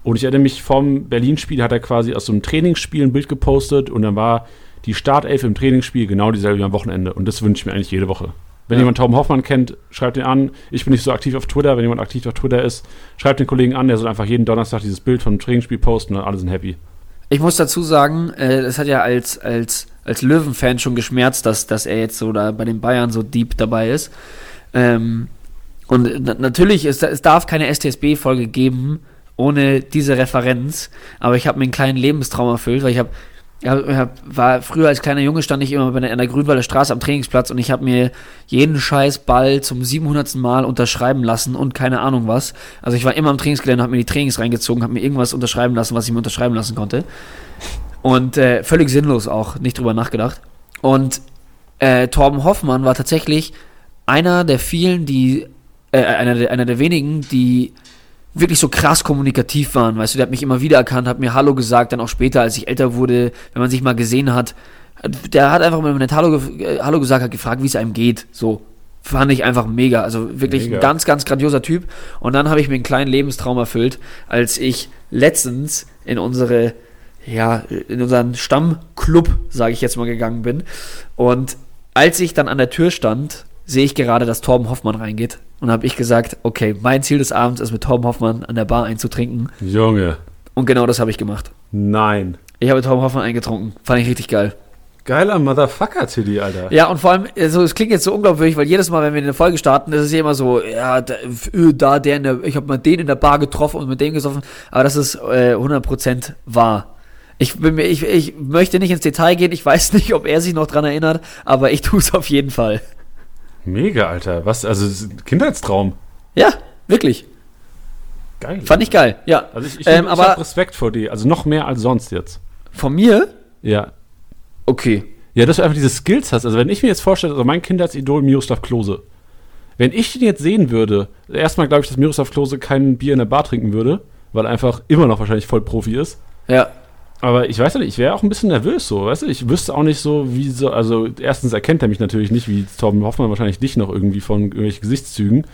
Und ich erinnere mich vom Berlin-Spiel hat er quasi aus so einem Trainingsspiel ein Bild gepostet und dann war die Startelf im Trainingsspiel genau dieselbe wie am Wochenende. Und das wünsche ich mir eigentlich jede Woche. Wenn ja. jemand Tom Hoffmann kennt, schreibt ihn an. Ich bin nicht so aktiv auf Twitter. Wenn jemand aktiv auf Twitter ist, schreibt den Kollegen an. Der soll einfach jeden Donnerstag dieses Bild vom Trainingsspiel posten und alle sind happy. Ich muss dazu sagen, äh, das hat ja als, als, als Löwen-Fan schon geschmerzt, dass, dass er jetzt so da bei den Bayern so deep dabei ist. Ähm, Und na natürlich, es, es darf keine STSB-Folge geben ohne diese Referenz, aber ich habe mir einen kleinen Lebenstraum erfüllt, weil ich habe ja, war früher als kleiner Junge stand ich immer bei der, an der Grünwalder Straße am Trainingsplatz und ich habe mir jeden scheiß Ball zum 700. Mal unterschreiben lassen und keine Ahnung was. Also ich war immer am Trainingsgelände, habe mir die Trainings reingezogen, habe mir irgendwas unterschreiben lassen, was ich mir unterschreiben lassen konnte. Und äh, völlig sinnlos auch, nicht drüber nachgedacht. Und äh, Torben Hoffmann war tatsächlich einer der vielen, die, äh, einer, der, einer der wenigen, die wirklich so krass kommunikativ waren. Weißt du, der hat mich immer wieder erkannt, hat mir Hallo gesagt, dann auch später, als ich älter wurde, wenn man sich mal gesehen hat. Der hat einfach, man nicht Hallo, äh, Hallo gesagt hat, gefragt, wie es einem geht. So. Fand ich einfach mega. Also wirklich Mega. ein ganz, ganz grandioser Typ. Und dann habe ich mir einen kleinen Lebenstraum erfüllt, als ich letztens in unsere, ja, in unseren Stammclub, sage ich jetzt mal, gegangen bin. Und als ich dann an der Tür stand, sehe ich gerade, dass Torben Hoffmann reingeht. Und habe ich gesagt, okay, mein Ziel des Abends ist mit Torben Hoffmann an der Bar einzutrinken. Junge. Und genau das habe ich gemacht. Nein. Ich habe mit Torben Hoffmann eingetrunken. Fand ich richtig geil. Geiler Motherfucker, Tilly, Alter. Ja, und vor allem, also es klingt jetzt so unglaubwürdig, weil jedes Mal, wenn wir eine Folge starten, ist es ja immer so, ja, da, äh, da der in der, ich habe mal den in der Bar getroffen und mit dem gesoffen, aber das ist äh, 100% wahr. Ich, bin mir, ich, ich möchte nicht ins Detail gehen, ich weiß nicht, ob er sich noch dran erinnert, aber ich tue es auf jeden Fall. Mega, Alter. Was, also Kindheitstraum. Ja, wirklich. Geil. Fand ich geil, ja. Also ich, ich, Ähm, ich habe Respekt vor dir. Also noch mehr als sonst jetzt. Von mir? Ja. Okay. Ja, dass du einfach diese Skills hast. Also wenn ich mir jetzt vorstelle, also mein Kindheitsidol Miroslav Klose. Wenn ich den jetzt sehen würde, erstmal glaube ich, dass Miroslav Klose kein Bier in der Bar trinken würde, weil er einfach immer noch wahrscheinlich voll Profi ist. Ja. Aber ich weiß ja nicht, ich wäre auch ein bisschen nervös so, weißt du? Ich wüsste auch nicht so, wie so, also erstens erkennt er mich natürlich nicht, wie Torben Hoffmann wahrscheinlich dich noch irgendwie von irgendwelchen Gesichtszügen.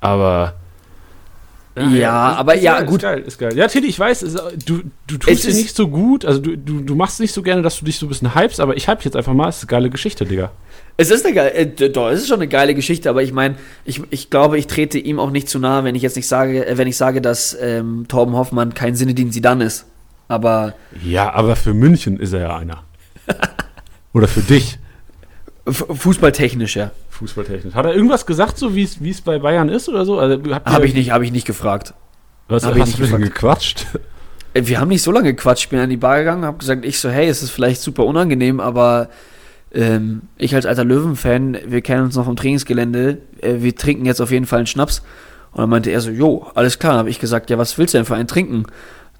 Aber. Ja, ist- aber ist ja, geil, gut. Ist geil, ist geil. Ja, Tilly, ich weiß, es, du, du tust dir ist- nicht so gut, also du, du, du machst nicht so gerne, dass du dich so ein bisschen hypst, aber ich hype jetzt einfach mal, es ist eine geile Geschichte, Digga. Es ist eine geile, äh, doch, es ist schon eine geile Geschichte, aber ich meine, ich, ich glaube, ich trete ihm auch nicht zu nahe, wenn ich jetzt nicht sage, äh, wenn ich sage, dass ähm, Torben Hoffmann kein Sinedin Sidan ist. Aber Ja, aber für München ist er ja einer. Oder für dich, fußballtechnisch, ja. fußballtechnisch. Hat er irgendwas gesagt, so wie es bei Bayern ist oder so? Also, Habe ich nicht, habe ich nicht gefragt. Was hab hast ich du nicht gefragt. gequatscht? Äh, Wir haben nicht so lange gequatscht. Ich bin an die Bar gegangen, habe gesagt, ich so, hey, es ist vielleicht super unangenehm, aber ähm, ich als alter Löwen-Fan, wir kennen uns noch vom Trainingsgelände, äh, wir trinken jetzt auf jeden Fall einen Schnaps. Und dann meinte er so, jo, alles klar. habe ich gesagt, ja, was willst du denn für einen trinken?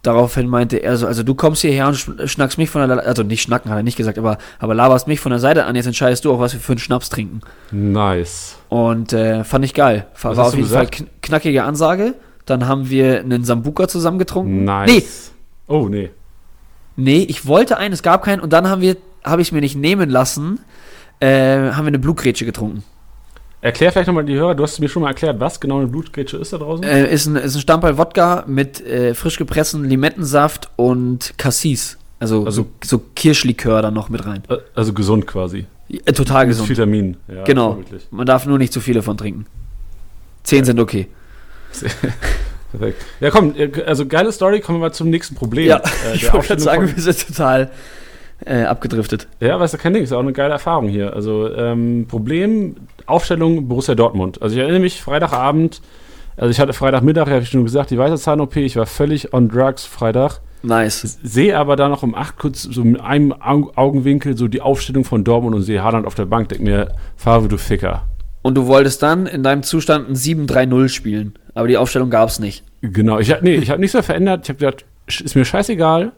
Daraufhin meinte er so, also du kommst hierher und schn- schnackst mich von der, also nicht schnacken, hat er nicht gesagt, aber, aber laberst mich von der Seite an, jetzt entscheidest du auch, was wir für einen Schnaps trinken. Nice. Und äh, fand ich geil. War, war auf jeden Fall gesagt? kn knackige Ansage. Dann haben wir einen Sambuka zusammen getrunken. Nice. Nee, Oh, nee. Nee, ich wollte einen, es gab keinen und dann haben wir, habe ich es mir nicht nehmen lassen, äh, haben wir eine Blutgrätsche getrunken. Erklär vielleicht nochmal die Hörer, du hast mir schon mal erklärt, was genau eine Blutgrätsche ist da draußen? Äh, ist, ein, ist ein Stammball Wodka mit äh, frisch gepresstem Limettensaft und Cassis. Also, Also- so, so Kirschlikör dann noch mit rein. Also gesund quasi. Äh, total Mit gesund. Vitamin. Ja, genau. vorbildlich. Man darf nur nicht zu viele von trinken. Zehn sind okay. Perfekt. Ja, komm, äh, also geile Story, kommen wir mal zum nächsten Problem. Ja, Äh, ich wollte sagen, wir sind total äh, abgedriftet. Ja, weißt du, kein Ding, ist auch eine geile Erfahrung hier. Also, ähm, Problem, Aufstellung Borussia Dortmund. Also, ich erinnere mich, Freitagabend, also ich hatte Freitagmittag, habe ich schon gesagt, die weiße Zahn-OP, ich war völlig on drugs Freitag. Nice. Sehe aber da noch um acht kurz so mit einem Au- Augenwinkel so die Aufstellung von Dortmund und sehe Haaland auf der Bank, denk mir, Favre, du Ficker. Und du wolltest dann in deinem Zustand ein 7-3-0 spielen. Aber die Aufstellung gab es nicht. Genau, ich habe nee, ich hab nichts mehr verändert. Ich habe gedacht, ist mir scheißegal.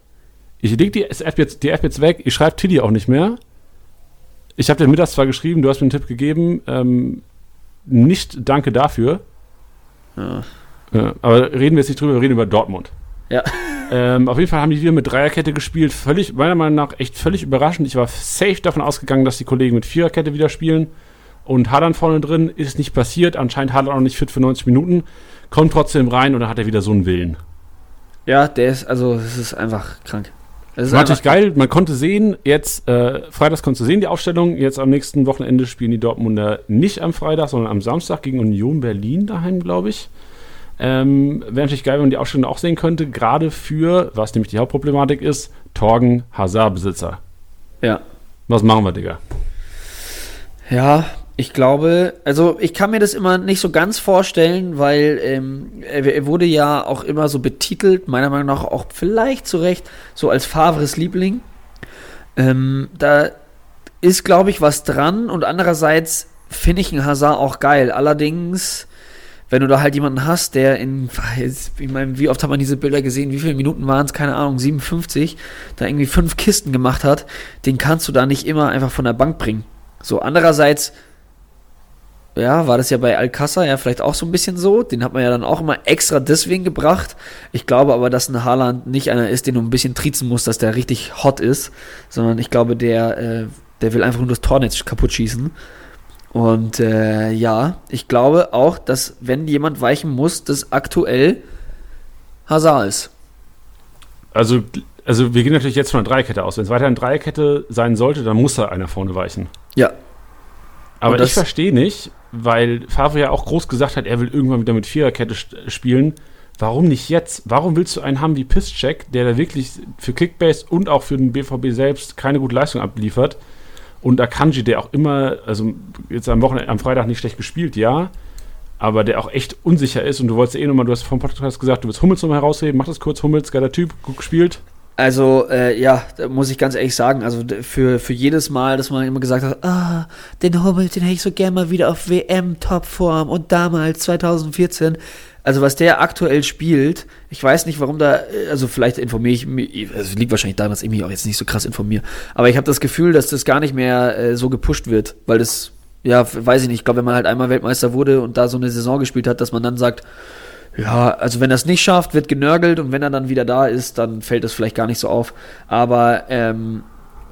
Ich leg die App jetzt, die App jetzt weg. Ich schreibe Tilly auch nicht mehr. Ich habe dir mittags zwar geschrieben, du hast mir einen Tipp gegeben. Ähm, nicht danke dafür. Ja. Ja, aber reden wir jetzt nicht drüber, wir reden über Dortmund. Ja. Ähm, auf jeden Fall haben die wieder mit Dreierkette gespielt. Völlig, meiner Meinung nach, echt völlig überraschend. Ich war safe davon ausgegangen, dass die Kollegen mit Viererkette wieder spielen. Und Haaland vorne drin ist nicht passiert. Anscheinend Haaland auch nicht fit für 90 Minuten. Kommt trotzdem rein und dann hat er wieder so einen Willen. Ja, der ist, also, es ist einfach krank. Natürlich geil, man konnte sehen, jetzt, äh, Freitags konntest du sehen, die Aufstellung, jetzt am nächsten Wochenende spielen die Dortmunder nicht am Freitag, sondern am Samstag gegen Union Berlin daheim, glaube ich. Ähm, Wäre natürlich geil, wenn man die Aufstellung auch sehen könnte, gerade für, was nämlich die Hauptproblematik ist, Torgen Hazard-Besitzer. Ja. Was machen wir, Digga? Ja, Ich glaube, also ich kann mir das immer nicht so ganz vorstellen, weil ähm, er, wurde ja auch immer so betitelt, meiner Meinung nach auch vielleicht zu Recht, so als Favres Liebling. Ähm, da ist, glaube ich, was dran und andererseits finde ich einen Hazard auch geil. Allerdings, wenn du da halt jemanden hast, der in, ich meine, wie oft hat man diese Bilder gesehen, wie viele Minuten waren es, keine Ahnung, 57, da irgendwie fünf Kisten gemacht hat, den kannst du da nicht immer einfach von der Bank bringen. So, andererseits, ja, war das ja bei Alcázar ja vielleicht auch so ein bisschen so. Den hat man ja dann auch immer extra deswegen gebracht. Ich glaube aber, dass ein Haaland nicht einer ist, den du ein bisschen trizen musst, dass der richtig hot ist, sondern ich glaube, der, äh, der will einfach nur das Tornetz kaputt schießen. Und äh, ja, ich glaube auch, dass wenn jemand weichen muss, das aktuell Hazard ist. Also, also wir gehen natürlich jetzt von einer Dreierkette aus. Wenn es weiter eine Dreierkette sein sollte, dann muss da einer vorne weichen. Ja. Aber ich verstehe nicht, weil Favre ja auch groß gesagt hat, er will irgendwann wieder mit Viererkette spielen. Warum nicht jetzt? Warum willst du einen haben wie Pisscheck, der da wirklich für Kickbase und auch für den BVB selbst keine gute Leistung abliefert? Und Akanji, der auch immer, also jetzt am Wochenende, am Freitag nicht schlecht gespielt, ja, aber der auch echt unsicher ist und du wolltest eh nochmal, du hast vom Podcast gesagt, du willst Hummels nochmal herausheben, mach das kurz, Hummels, geiler Typ, gut gespielt. Also, äh, ja, muss ich ganz ehrlich sagen, also für, für jedes Mal, dass man immer gesagt hat, ah, den Hummels, den hätte ich so gerne mal wieder auf WM-Topform und damals, 2014, also was der aktuell spielt, ich weiß nicht, warum da, also vielleicht informiere ich mich, also liegt wahrscheinlich daran, dass ich mich auch jetzt nicht so krass informiere, aber ich habe das Gefühl, dass das gar nicht mehr äh, so gepusht wird, weil das, ja, weiß ich nicht, ich glaube, wenn man halt einmal Weltmeister wurde und da so eine Saison gespielt hat, dass man dann sagt, ja, also wenn er es nicht schafft, wird genörgelt und wenn er dann wieder da ist, dann fällt das vielleicht gar nicht so auf. Aber ähm,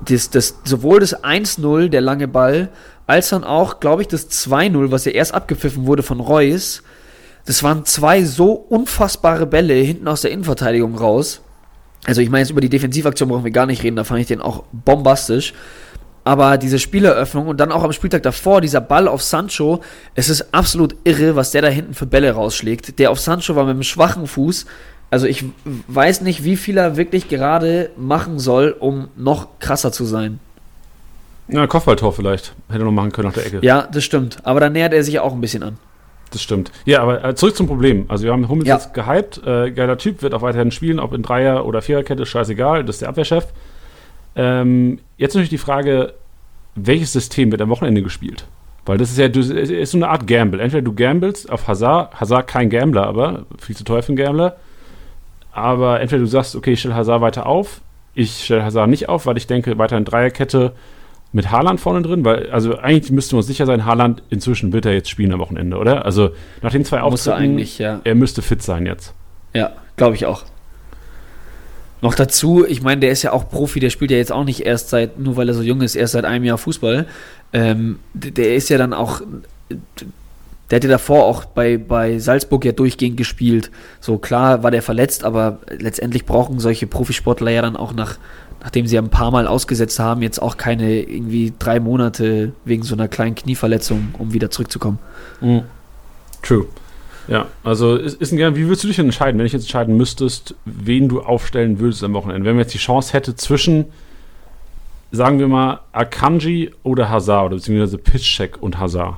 das, das, sowohl das 1-0, der lange Ball, als dann auch, glaube ich, das 2-0, was ja erst abgepfiffen wurde von Reus, das waren zwei so unfassbare Bälle hinten aus der Innenverteidigung raus. Also ich meine, jetzt über die Defensivaktion brauchen wir gar nicht reden, da fand ich den auch bombastisch. Aber diese Spieleröffnung und dann auch am Spieltag davor, dieser Ball auf Sancho, es ist absolut irre, was der da hinten für Bälle rausschlägt. Der auf Sancho war mit einem schwachen Fuß. Also ich weiß nicht, wie viel er wirklich gerade machen soll, um noch krasser zu sein. Ja, Kopfballtor vielleicht. Hätte er noch machen können nach der Ecke. Ja, das stimmt. Aber da nähert er sich auch ein bisschen an. Das stimmt. Ja, aber äh, zurück zum Problem. Also wir haben Hummels ja. jetzt gehypt. Äh, geiler Typ, wird auch weiterhin spielen, ob in Dreier- oder Viererkette, scheißegal. Das ist der Abwehrchef. Ähm, jetzt natürlich die Frage, welches System wird am Wochenende gespielt? Weil das ist ja du, ist so eine Art Gamble. Entweder du gamblest auf Hazard, Hazard kein Gambler, aber viel zu teuer für einen Gambler. Aber entweder du sagst, okay, ich stelle Hazard weiter auf, ich stelle Hazard nicht auf, weil ich denke, weiter in Dreierkette mit Haaland vorne drin, weil, also eigentlich müssten wir uns sicher sein, Haaland inzwischen wird er jetzt spielen am Wochenende, oder? Also nach den zwei Auftritten, ja. er müsste fit sein jetzt. Ja, glaube ich auch. Noch dazu, ich meine, der ist ja auch Profi, der spielt ja jetzt auch nicht erst seit, nur weil er so jung ist, erst seit einem Jahr Fußball. Ähm, der ist ja dann auch, der hätte davor auch bei, bei Salzburg ja durchgehend gespielt. So klar war der verletzt, aber letztendlich brauchen solche Profisportler ja dann auch nach, nachdem sie ein paar Mal ausgesetzt haben, jetzt auch keine irgendwie drei Monate wegen so einer kleinen Knieverletzung, um wieder zurückzukommen. Mhm. True. Ja, also ist, ist ein Gern, wie würdest du dich denn entscheiden, wenn ich jetzt entscheiden müsstest, wen du aufstellen würdest am Wochenende? Wenn man jetzt die Chance hätte zwischen, sagen wir mal, Akanji oder Hazard, oder beziehungsweise Pitchcheck und Hazard.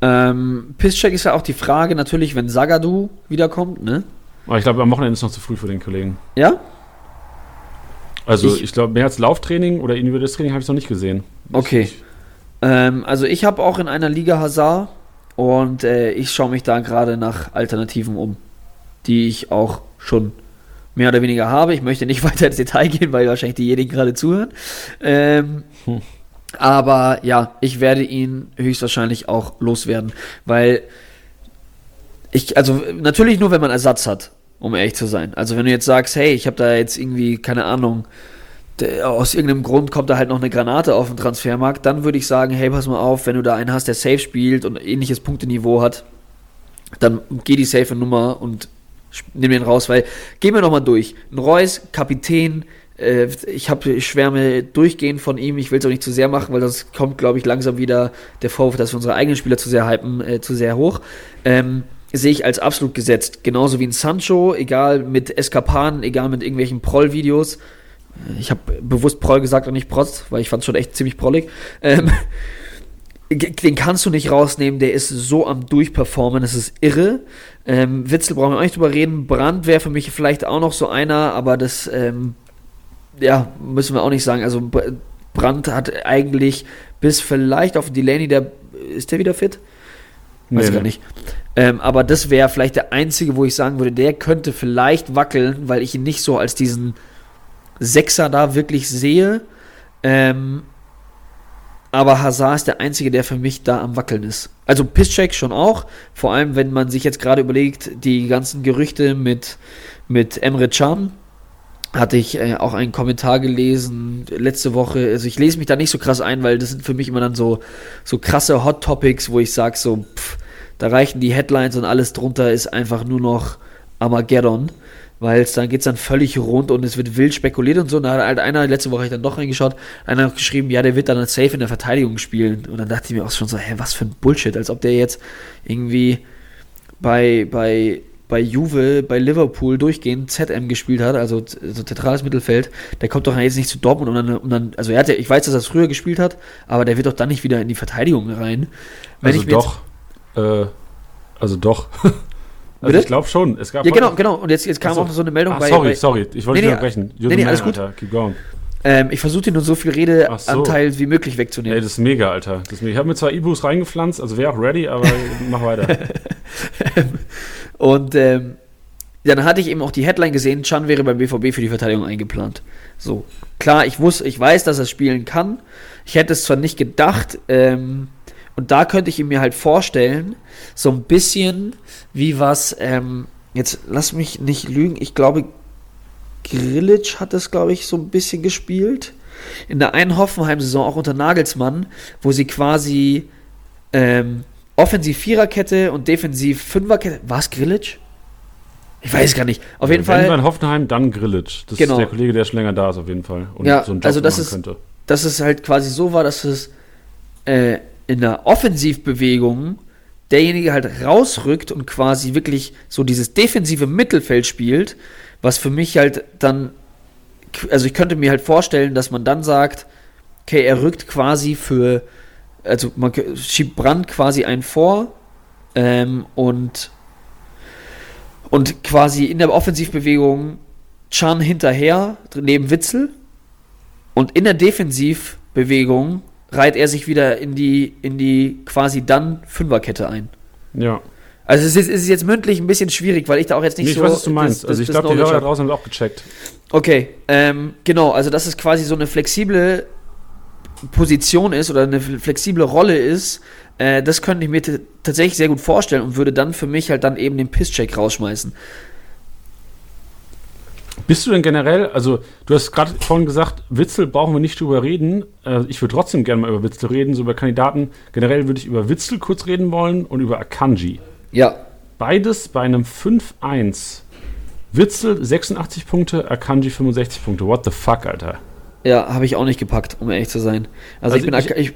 Ähm, Pisscheck ist ja auch die Frage, natürlich, wenn Sagadu wiederkommt, ne? Aber ich glaube, am Wochenende ist es noch zu früh für den Kollegen. Ja? Also, ich, ich glaube, mehr als Lauftraining oder individuelles Training habe ich noch nicht gesehen. Okay. Ähm, also, ich habe auch in einer Liga Hazard und äh, ich schaue mich da gerade nach Alternativen um, die ich auch schon mehr oder weniger habe. Ich möchte nicht weiter ins Detail gehen, weil wahrscheinlich diejenigen gerade zuhören. Ähm, hm. Aber ja, ich werde ihn höchstwahrscheinlich auch loswerden, weil ich, also natürlich nur, wenn man Ersatz hat, um ehrlich zu sein. Also wenn du jetzt sagst, hey, ich habe da jetzt irgendwie, keine Ahnung, aus irgendeinem Grund kommt da halt noch eine Granate auf den Transfermarkt, dann würde ich sagen, hey, pass mal auf, wenn du da einen hast, der safe spielt und ähnliches Punkteniveau hat, dann geh die safe Nummer und nimm den raus, weil gehen wir nochmal durch. Ein Reus, Kapitän, äh, ich ich schwärme durchgehend von ihm, ich will es auch nicht zu sehr machen, weil sonst kommt, glaube ich, langsam wieder der Vorwurf, dass wir unsere eigenen Spieler zu sehr hypen, äh, zu sehr hoch. Ähm, sehe ich als absolut gesetzt. Genauso wie ein Sancho, egal mit Eskapaden, egal mit irgendwelchen Proll-Videos ich habe bewusst Proll gesagt und nicht Protz, weil ich fand es schon echt ziemlich prollig. Ähm, den kannst du nicht rausnehmen, der ist so am Durchperformen, das ist irre. Ähm, Witzel brauchen wir auch nicht drüber reden. Brand wäre für mich vielleicht auch noch so einer, aber das, ähm, ja, müssen wir auch nicht sagen. Also Brand hat eigentlich bis vielleicht auf Delaney, der ist der wieder fit? Weiß nee, gar nicht. Ähm, aber das wäre vielleicht der einzige, wo ich sagen würde, der könnte vielleicht wackeln, weil ich ihn nicht so als diesen Sechser da wirklich sehe. Ähm, aber Hazard ist der Einzige, der für mich da am Wackeln ist. Also Pisscheck schon auch, vor allem wenn man sich jetzt gerade überlegt, die ganzen Gerüchte mit, mit Emre Can, hatte ich äh, auch einen Kommentar gelesen letzte Woche. Also ich lese mich da nicht so krass ein, weil das sind für mich immer dann so, so krasse Hot Topics, wo ich sage so, pff, da reichen die Headlines und alles drunter ist einfach nur noch Armageddon weil es dann geht es dann völlig rund und es wird wild spekuliert und so. Und da hat halt einer, letzte Woche habe ich dann doch reingeschaut, einer hat geschrieben, ja, der wird dann safe in der Verteidigung spielen. Und dann dachte ich mir auch schon so, hä, was für ein Bullshit, als ob der jetzt irgendwie bei, bei, bei Juve, bei Liverpool durchgehend ZM gespielt hat, also so zentrales Mittelfeld, der kommt doch jetzt nicht zu Dortmund und dann, und dann also er hat ja, ich weiß, dass er es früher gespielt hat, aber der wird doch dann nicht wieder in die Verteidigung rein. Wenn also doch, äh, also doch. Also ich glaube schon. Es gab ja, genau, genau. Und jetzt, jetzt kam Achso. auch so eine Meldung Ach, bei. Sorry, bei, sorry, ich wollte nee, nicht unterbrechen. Nee, nee, alles gut. Alter. Keep going. Ähm, ich versuche dir nur so viel Redeanteil so. wie möglich wegzunehmen. Ey, das ist mega, Alter. Das ich habe mir zwar E-Books reingepflanzt, also wäre auch ready, aber mach weiter. und ähm, dann hatte ich eben auch die Headline gesehen, Chan wäre beim BVB für die Verteidigung eingeplant. So, klar, ich wusste, ich weiß, dass er spielen kann. Ich hätte es zwar nicht gedacht, ähm, und da könnte ich mir halt vorstellen, so ein bisschen wie was, ähm, jetzt lass mich nicht lügen, ich glaube, Grillitsch hat das, glaube ich, so ein bisschen gespielt. In der einen Hoffenheim-Saison, auch unter Nagelsmann, wo sie quasi ähm, offensiv Viererkette und defensiv Fünferkette. War es Grillitsch? Ich weiß gar nicht. Auf jeden Wenn Fall. Wenn Hoffenheim, dann Grillitsch. Das genau. ist der Kollege, der schon länger da ist, auf jeden Fall. Und ja, so einen Job also das ist, könnte. dass es halt quasi so war, dass es äh, in der Offensivbewegung derjenige halt rausrückt und quasi wirklich so dieses defensive Mittelfeld spielt, was für mich halt dann, also ich könnte mir halt vorstellen, dass man dann sagt, okay, er rückt quasi für, also man schiebt Brand quasi einen vor ähm, und und quasi in der Offensivbewegung Chan hinterher neben Witzel und in der Defensivbewegung reiht er sich wieder in die, in die quasi dann Fünferkette ein. Ja. Also es ist, es ist jetzt mündlich ein bisschen schwierig, weil ich da auch jetzt nicht nee, so. Ich weiß, was du meinst. Das, also ich glaube, die Hörer da draußen haben auch gecheckt. Okay, ähm, genau, also dass es quasi so eine flexible Position ist oder eine flexible Rolle ist, äh, das könnte ich mir tatsächlich sehr gut vorstellen und würde dann für mich halt dann eben den Pisscheck rausschmeißen. Bist du denn generell, also du hast gerade vorhin gesagt, Witzel brauchen wir nicht drüber reden. Äh, ich würde trotzdem gerne mal über Witzel reden, so über Kandidaten. Generell würde ich über Witzel kurz reden wollen und über Akanji. Ja. Beides bei einem 5-1. Witzel 86 Punkte, Akanji 65 Punkte. What the fuck, Alter? Ja, habe ich auch nicht gepackt, um ehrlich zu sein. Also, also ich bin. Ich, ich,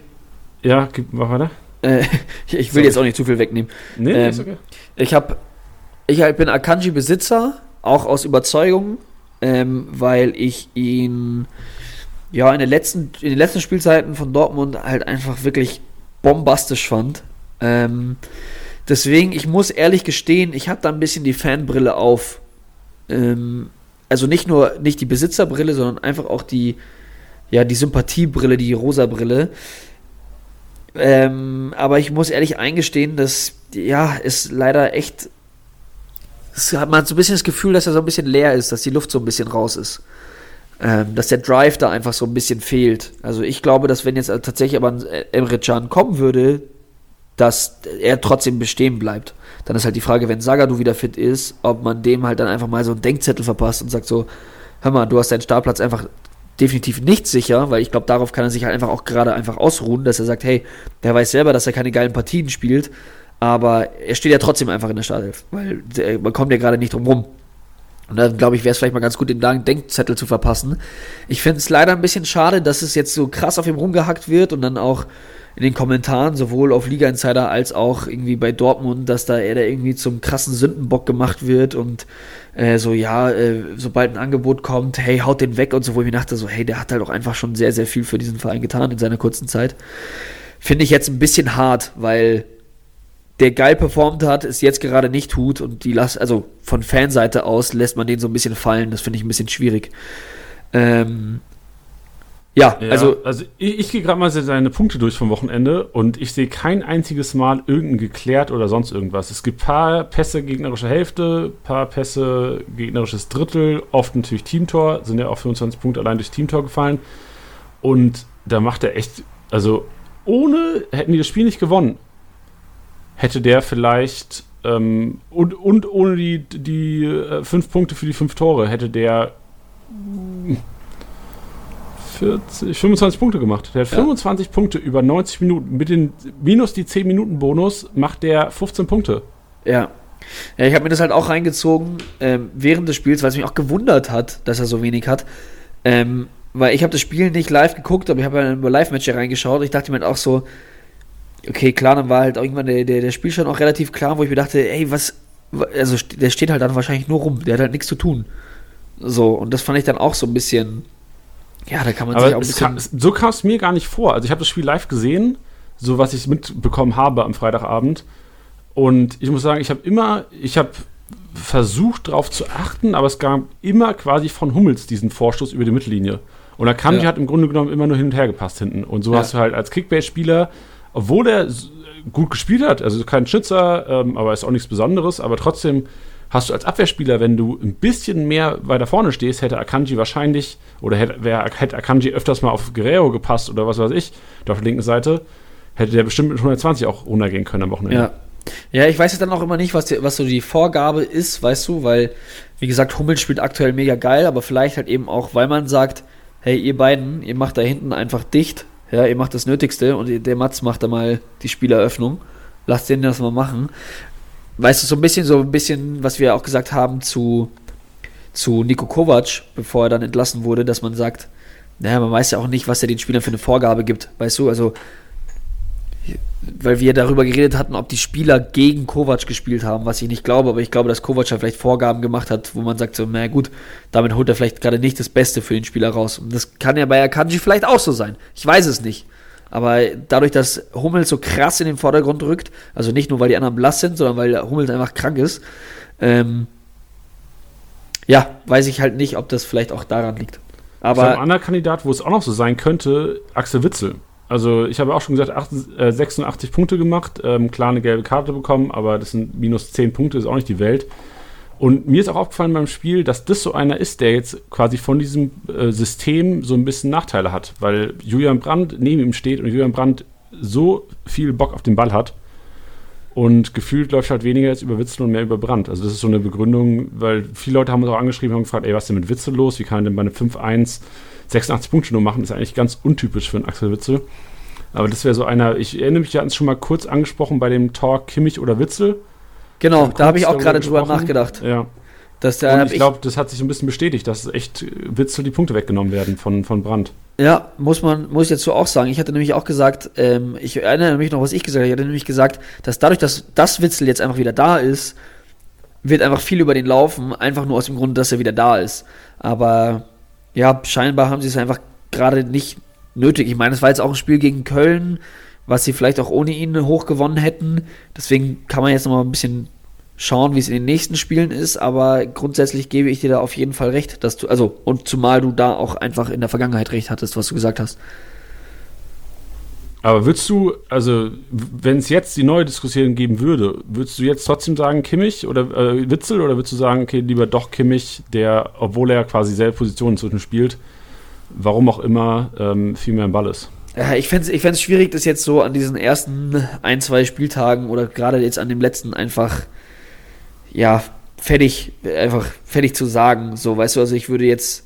ja, mach weiter. Äh, ich will Sorry. jetzt auch nicht zu viel wegnehmen. Nee, ähm, ist okay. Ich habe. Ich bin Akanji-Besitzer, auch aus Überzeugung ähm, weil ich ihn ja in den letzten in den letzten Spielzeiten von Dortmund halt einfach wirklich bombastisch fand. Ähm, deswegen, ich muss ehrlich gestehen, ich habe da ein bisschen die Fanbrille auf. Ähm, also nicht nur nicht die Besitzerbrille, sondern einfach auch die ja die Sympathiebrille, die rosa Brille. Ähm, aber ich muss ehrlich eingestehen, dass ja es leider echt es hat man so ein bisschen das Gefühl, dass er so ein bisschen leer ist, dass die Luft so ein bisschen raus ist. Ähm, dass der Drive da einfach so ein bisschen fehlt. Also ich glaube, dass wenn jetzt tatsächlich aber ein Emre Can kommen würde, dass er trotzdem bestehen bleibt. Dann ist halt die Frage, wenn Sagadu wieder fit ist, ob man dem halt dann einfach mal so einen Denkzettel verpasst und sagt so, hör mal, du hast deinen Startplatz einfach definitiv nicht sicher, weil ich glaube, darauf kann er sich halt einfach auch gerade einfach ausruhen, dass er sagt, hey, der weiß selber, dass er keine geilen Partien spielt aber er steht ja trotzdem einfach in der Startelf, weil man kommt ja gerade nicht drum rum. Und dann glaube ich, wäre es vielleicht mal ganz gut, den Denkzettel zu verpassen. Ich finde es leider ein bisschen schade, dass es jetzt so krass auf ihm rumgehackt wird und dann auch in den Kommentaren, sowohl auf Liga Insider als auch irgendwie bei Dortmund, dass da er da irgendwie zum krassen Sündenbock gemacht wird und äh, so, ja, äh, sobald ein Angebot kommt, hey, haut den weg und so, wo ich mir dachte, so, hey, der hat halt auch einfach schon sehr, sehr viel für diesen Verein getan in seiner kurzen Zeit. Finde ich jetzt ein bisschen hart, weil der geil performt hat, es jetzt gerade nicht tut und die lass, also von Fanseite aus lässt man den so ein bisschen fallen. Das finde ich ein bisschen schwierig. Ähm, ja, Ja, also also ich, ich gehe gerade mal seine Punkte durch vom Wochenende und ich sehe kein einziges Mal irgendein geklärt oder sonst irgendwas. Es gibt paar Pässe gegnerische Hälfte, paar Pässe gegnerisches Drittel, oft natürlich Teamtor, sind ja auch 25 Punkte allein durch Teamtor gefallen. Und da macht er echt, also ohne, hätten die das Spiel nicht gewonnen, hätte der vielleicht ähm, und, und ohne die, die äh, fünf Punkte für die fünf Tore hätte der 40, 25 Punkte gemacht. Der hat Ja. 25 Punkte über 90 Minuten. Mit den minus die 10 Minuten Bonus macht der 15 Punkte. Ja. Ja, ich habe mir das halt auch reingezogen ähm, während des Spiels, weil es mich auch gewundert hat, dass er so wenig hat. Ähm, weil ich habe das Spiel nicht live geguckt, aber ich habe ja über Live-Matches reingeschaut. Ich dachte mir halt auch so, okay, klar, dann war halt irgendwann der, der, der Spielstand auch relativ klar, wo ich mir dachte, ey, was, also der steht halt dann wahrscheinlich nur rum, der hat halt nichts zu tun. So, und das fand ich dann auch so ein bisschen, ja, da kann man sich auch Aber ein bisschen, kam, so kam es mir gar nicht vor. Also ich habe das Spiel live gesehen, so was ich mitbekommen habe am Freitagabend. Und ich muss sagen, ich habe immer, ich habe versucht darauf zu achten, aber es gab immer quasi von Hummels diesen Vorstoß über die Mittellinie. Und da kam Ja. die hat im Grunde genommen immer nur hin und her gepasst hinten. Und so Ja. hast du halt als Kickbase-Spieler, obwohl er gut gespielt hat, also kein Schützer, ähm, aber ist auch nichts Besonderes, aber trotzdem hast du als Abwehrspieler, wenn du ein bisschen mehr weiter vorne stehst, hätte Akanji wahrscheinlich, oder hätte, wär, hätte Akanji öfters mal auf Guerrero gepasst oder was weiß ich, auf der linken Seite, hätte der bestimmt mit 120 auch runtergehen können am Wochenende. Ja. Ja, ich weiß jetzt dann auch immer nicht, was, die, was so die Vorgabe ist, weißt du, weil, wie gesagt, Hummels spielt aktuell mega geil, aber vielleicht halt eben auch, weil man sagt, hey, ihr beiden, ihr macht da hinten einfach dicht, ja, ihr macht das Nötigste und der Mats macht da mal die Spieleröffnung. Lasst den das mal machen. Weißt du, so ein bisschen, so ein bisschen, was wir auch gesagt haben zu, zu Nico Kovac, bevor er dann entlassen wurde, dass man sagt, naja, man weiß ja auch nicht, was er den Spielern für eine Vorgabe gibt, weißt du, also weil wir darüber geredet hatten, ob die Spieler gegen Kovac gespielt haben, was ich nicht glaube, aber ich glaube, dass Kovac ja vielleicht Vorgaben gemacht hat, wo man sagt so, na gut, damit holt er vielleicht gerade nicht das Beste für den Spieler raus. Und das kann ja bei Akanji vielleicht auch so sein. Ich weiß es nicht. Aber dadurch, dass Hummels so krass in den Vordergrund rückt, also nicht nur, weil die anderen blass sind, sondern weil Hummels einfach krank ist, ähm, ja, weiß ich halt nicht, ob das vielleicht auch daran liegt. Aber ein anderer Kandidat, wo es auch noch so sein könnte, Axel Witzel. Also ich habe auch schon gesagt, acht- äh, 86 Punkte gemacht, ähm, klar eine gelbe Karte bekommen, aber das sind minus 10 Punkte, ist auch nicht die Welt. Und mir ist auch aufgefallen beim Spiel, dass das so einer ist, der jetzt quasi von diesem äh, System so ein bisschen Nachteile hat, weil Julian Brandt neben ihm steht und Julian Brandt so viel Bock auf den Ball hat. Und gefühlt läuft halt weniger jetzt über Witzel und mehr über Brandt. Also das ist so eine Begründung, weil viele Leute haben uns auch angeschrieben und haben gefragt, ey, was ist denn mit Witzel los? Wie kann er denn bei einem 5-1 86 Punkte nur machen? Das ist eigentlich ganz untypisch für einen Axel Witzel. Aber das wäre so einer, ich erinnere mich, wir hatten es schon mal kurz angesprochen bei dem Talk Kimmich oder Witzel. genau, da habe ich auch gerade drüber nachgedacht. Ja. Dass da Und ich glaube, das hat sich ein bisschen bestätigt, dass echt Witzel die Punkte weggenommen werden von, von Brandt. Ja, muss man, muss ich dazu auch sagen. Ich hatte nämlich auch gesagt, ähm, ich erinnere mich noch, was ich gesagt habe. Ich hatte nämlich gesagt, dass dadurch, dass das Witzel jetzt einfach wieder da ist, wird einfach viel über den laufen, einfach nur aus dem Grund, dass er wieder da ist. Aber ja, scheinbar haben sie es einfach gerade nicht nötig. Ich meine, es war jetzt auch ein Spiel gegen Köln, was sie vielleicht auch ohne ihn hoch gewonnen hätten. Deswegen kann man jetzt noch mal ein bisschen schauen, wie es in den nächsten Spielen ist, aber grundsätzlich gebe ich dir da auf jeden Fall recht, dass du, also, und zumal du da auch einfach in der Vergangenheit recht hattest, was du gesagt hast. Aber würdest du, also wenn es jetzt die neue Diskussion geben würde, würdest du jetzt trotzdem sagen Kimmich oder äh, Witzel oder würdest du sagen, okay, lieber doch Kimmich, der, obwohl er quasi selbe Position inzwischen spielt, warum auch immer, ähm, viel mehr im Ball ist? Ja, ich fände es ich fänd's schwierig, das jetzt so an diesen ersten ein, zwei Spieltagen oder gerade jetzt an dem letzten einfach, ja, fertig, einfach fertig zu sagen. So, weißt du, also ich würde jetzt,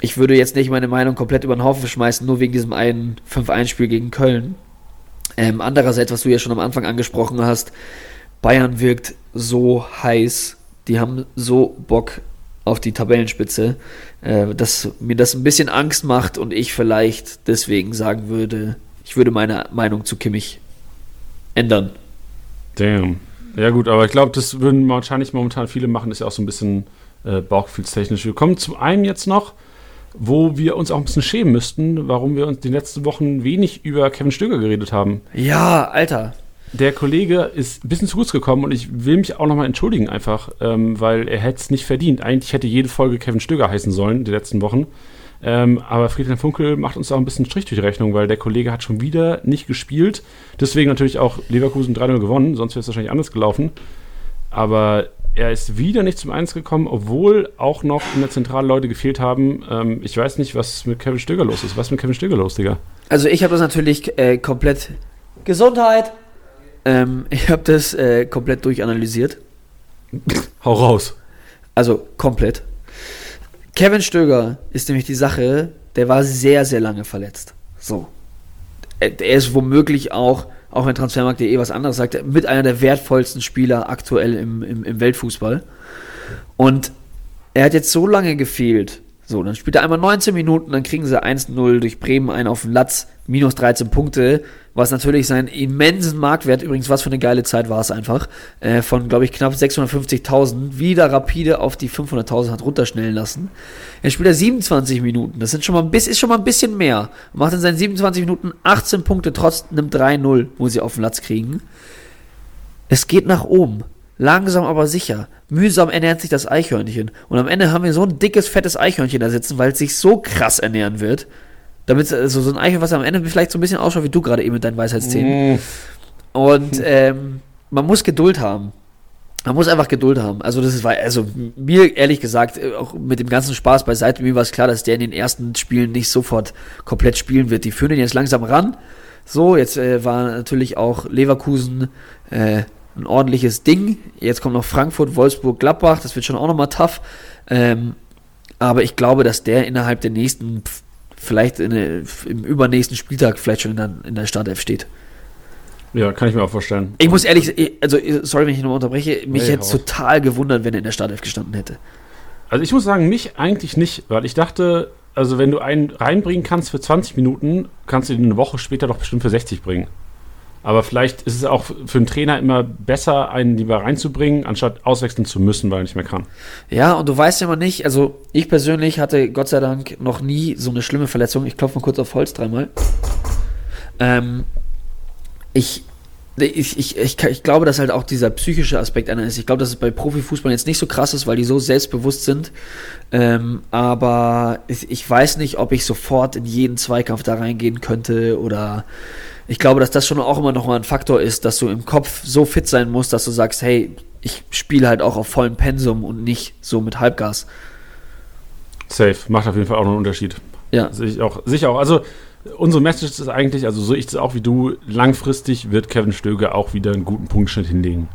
ich würde jetzt nicht meine Meinung komplett über den Haufen schmeißen, nur wegen diesem einen 5-1-Spiel gegen Köln. Ähm, andererseits, was du ja schon am Anfang angesprochen hast, Bayern wirkt so heiß, die haben so Bock auf die Tabellenspitze, äh, dass mir das ein bisschen Angst macht und ich vielleicht deswegen sagen würde, ich würde meine Meinung zu Kimmich ändern. Damn. Ja gut, aber ich glaube, das würden wahrscheinlich momentan viele machen, ist ja auch so ein bisschen äh, bauchgefühlstechnisch. Wir kommen zum einen jetzt noch, wo wir uns auch ein bisschen schämen müssten, warum wir uns die letzten Wochen wenig über Kevin Stöger geredet haben. Ja, Alter. Der Kollege ist ein bisschen zu kurz gekommen und ich will mich auch nochmal entschuldigen einfach, ähm, weil er hätte es nicht verdient. Eigentlich hätte jede Folge Kevin Stöger heißen sollen, die letzten Wochen. Ähm, aber Friedhelm Funkel macht uns auch ein bisschen Strich durch die Rechnung, weil der Kollege hat schon wieder nicht gespielt. Deswegen natürlich auch Leverkusen 3-0 gewonnen, sonst wäre es wahrscheinlich anders gelaufen. Aber er ist wieder nicht zum Eins gekommen, obwohl auch noch in der Zentrale Leute gefehlt haben. Ähm, ich weiß nicht, was mit Kevin Stöger los ist. Was ist mit Kevin Stöger los, Digga? Also ich habe das natürlich äh, komplett Gesundheit. Ähm, ich habe das äh, komplett durchanalysiert. Hau raus. Also komplett. Kevin Stöger ist nämlich die Sache, der war sehr, sehr lange verletzt. So. Er, er ist womöglich auch, auch wenn Transfermarkt.de was anderes sagt, mit einer der wertvollsten Spieler aktuell im, im, im Weltfußball. Und er hat jetzt so lange gefehlt. So, dann spielt er einmal 19 Minuten, dann kriegen sie 1-0 durch Bremen einen auf den Latz, minus 13 Punkte, was natürlich seinen immensen Marktwert, übrigens, was für eine geile Zeit war es einfach, äh, von, glaube ich, knapp 650.000 wieder rapide auf die 500.000 hat runterschnellen lassen. Er spielt da 27 Minuten, das sind schon mal ein bisschen, ist schon mal ein bisschen mehr. Macht in seinen 27 Minuten 18 Punkte trotz einem 3-0, wo sie auf den Latz kriegen. Es geht nach oben. Langsam aber sicher. Mühsam ernährt sich das Eichhörnchen. Und am Ende haben wir so ein dickes, fettes Eichhörnchen da sitzen, weil es sich so krass ernähren wird. Damit also so ein Eichhörnchen, was am Ende vielleicht so ein bisschen ausschaut wie du gerade eben mit deinen Weisheitszähnen. Mm. Und ähm, man muss Geduld haben. Man muss einfach Geduld haben. Also das ist, also mir ehrlich gesagt, äh, auch mit dem ganzen Spaß beiseite, mir war es klar, dass der in den ersten Spielen nicht sofort komplett spielen wird. Die führen ihn jetzt langsam ran. So, jetzt äh, war natürlich auch Leverkusen äh, ein ordentliches Ding. Jetzt kommt noch Frankfurt, Wolfsburg, Gladbach. Das wird schon auch nochmal tough. Ähm, aber ich glaube, dass der innerhalb der nächsten, vielleicht eine, im übernächsten Spieltag vielleicht schon in der, in der Startelf steht. Ja, kann ich mir auch vorstellen. Ich muss ehrlich, also sorry, wenn ich nochmal unterbreche, mich hey, hätte total gewundert, wenn er in der Startelf gestanden hätte. Also ich muss sagen, mich eigentlich nicht, weil ich dachte, also wenn du einen reinbringen kannst für 20 Minuten, kannst du ihn eine Woche später doch bestimmt für 60 bringen. Aber vielleicht ist es auch für einen Trainer immer besser, einen lieber reinzubringen, anstatt auswechseln zu müssen, weil er nicht mehr kann. Ja, und du weißt ja immer nicht, also ich persönlich hatte Gott sei Dank noch nie so eine schlimme Verletzung. Ich klopfe mal kurz auf Holz dreimal. Ähm, ich, ich, ich, ich, ich glaube, dass halt auch dieser psychische Aspekt einer ist. Ich glaube, dass es bei Profifußball jetzt nicht so krass ist, weil die so selbstbewusst sind. Ähm, aber ich, ich weiß nicht, ob ich sofort in jeden Zweikampf da reingehen könnte oder ich glaube, dass das schon auch immer noch mal ein Faktor ist, dass du im Kopf so fit sein musst, dass du sagst, hey, ich spiele halt auch auf vollem Pensum und nicht so mit Halbgas. Safe, macht auf jeden Fall auch noch einen Unterschied. Ja. Sehe ich auch. Sicher auch. Also, unsere Message ist eigentlich, also so ich es auch wie du, langfristig wird Kevin Stöger auch wieder einen guten Punktschnitt hinlegen.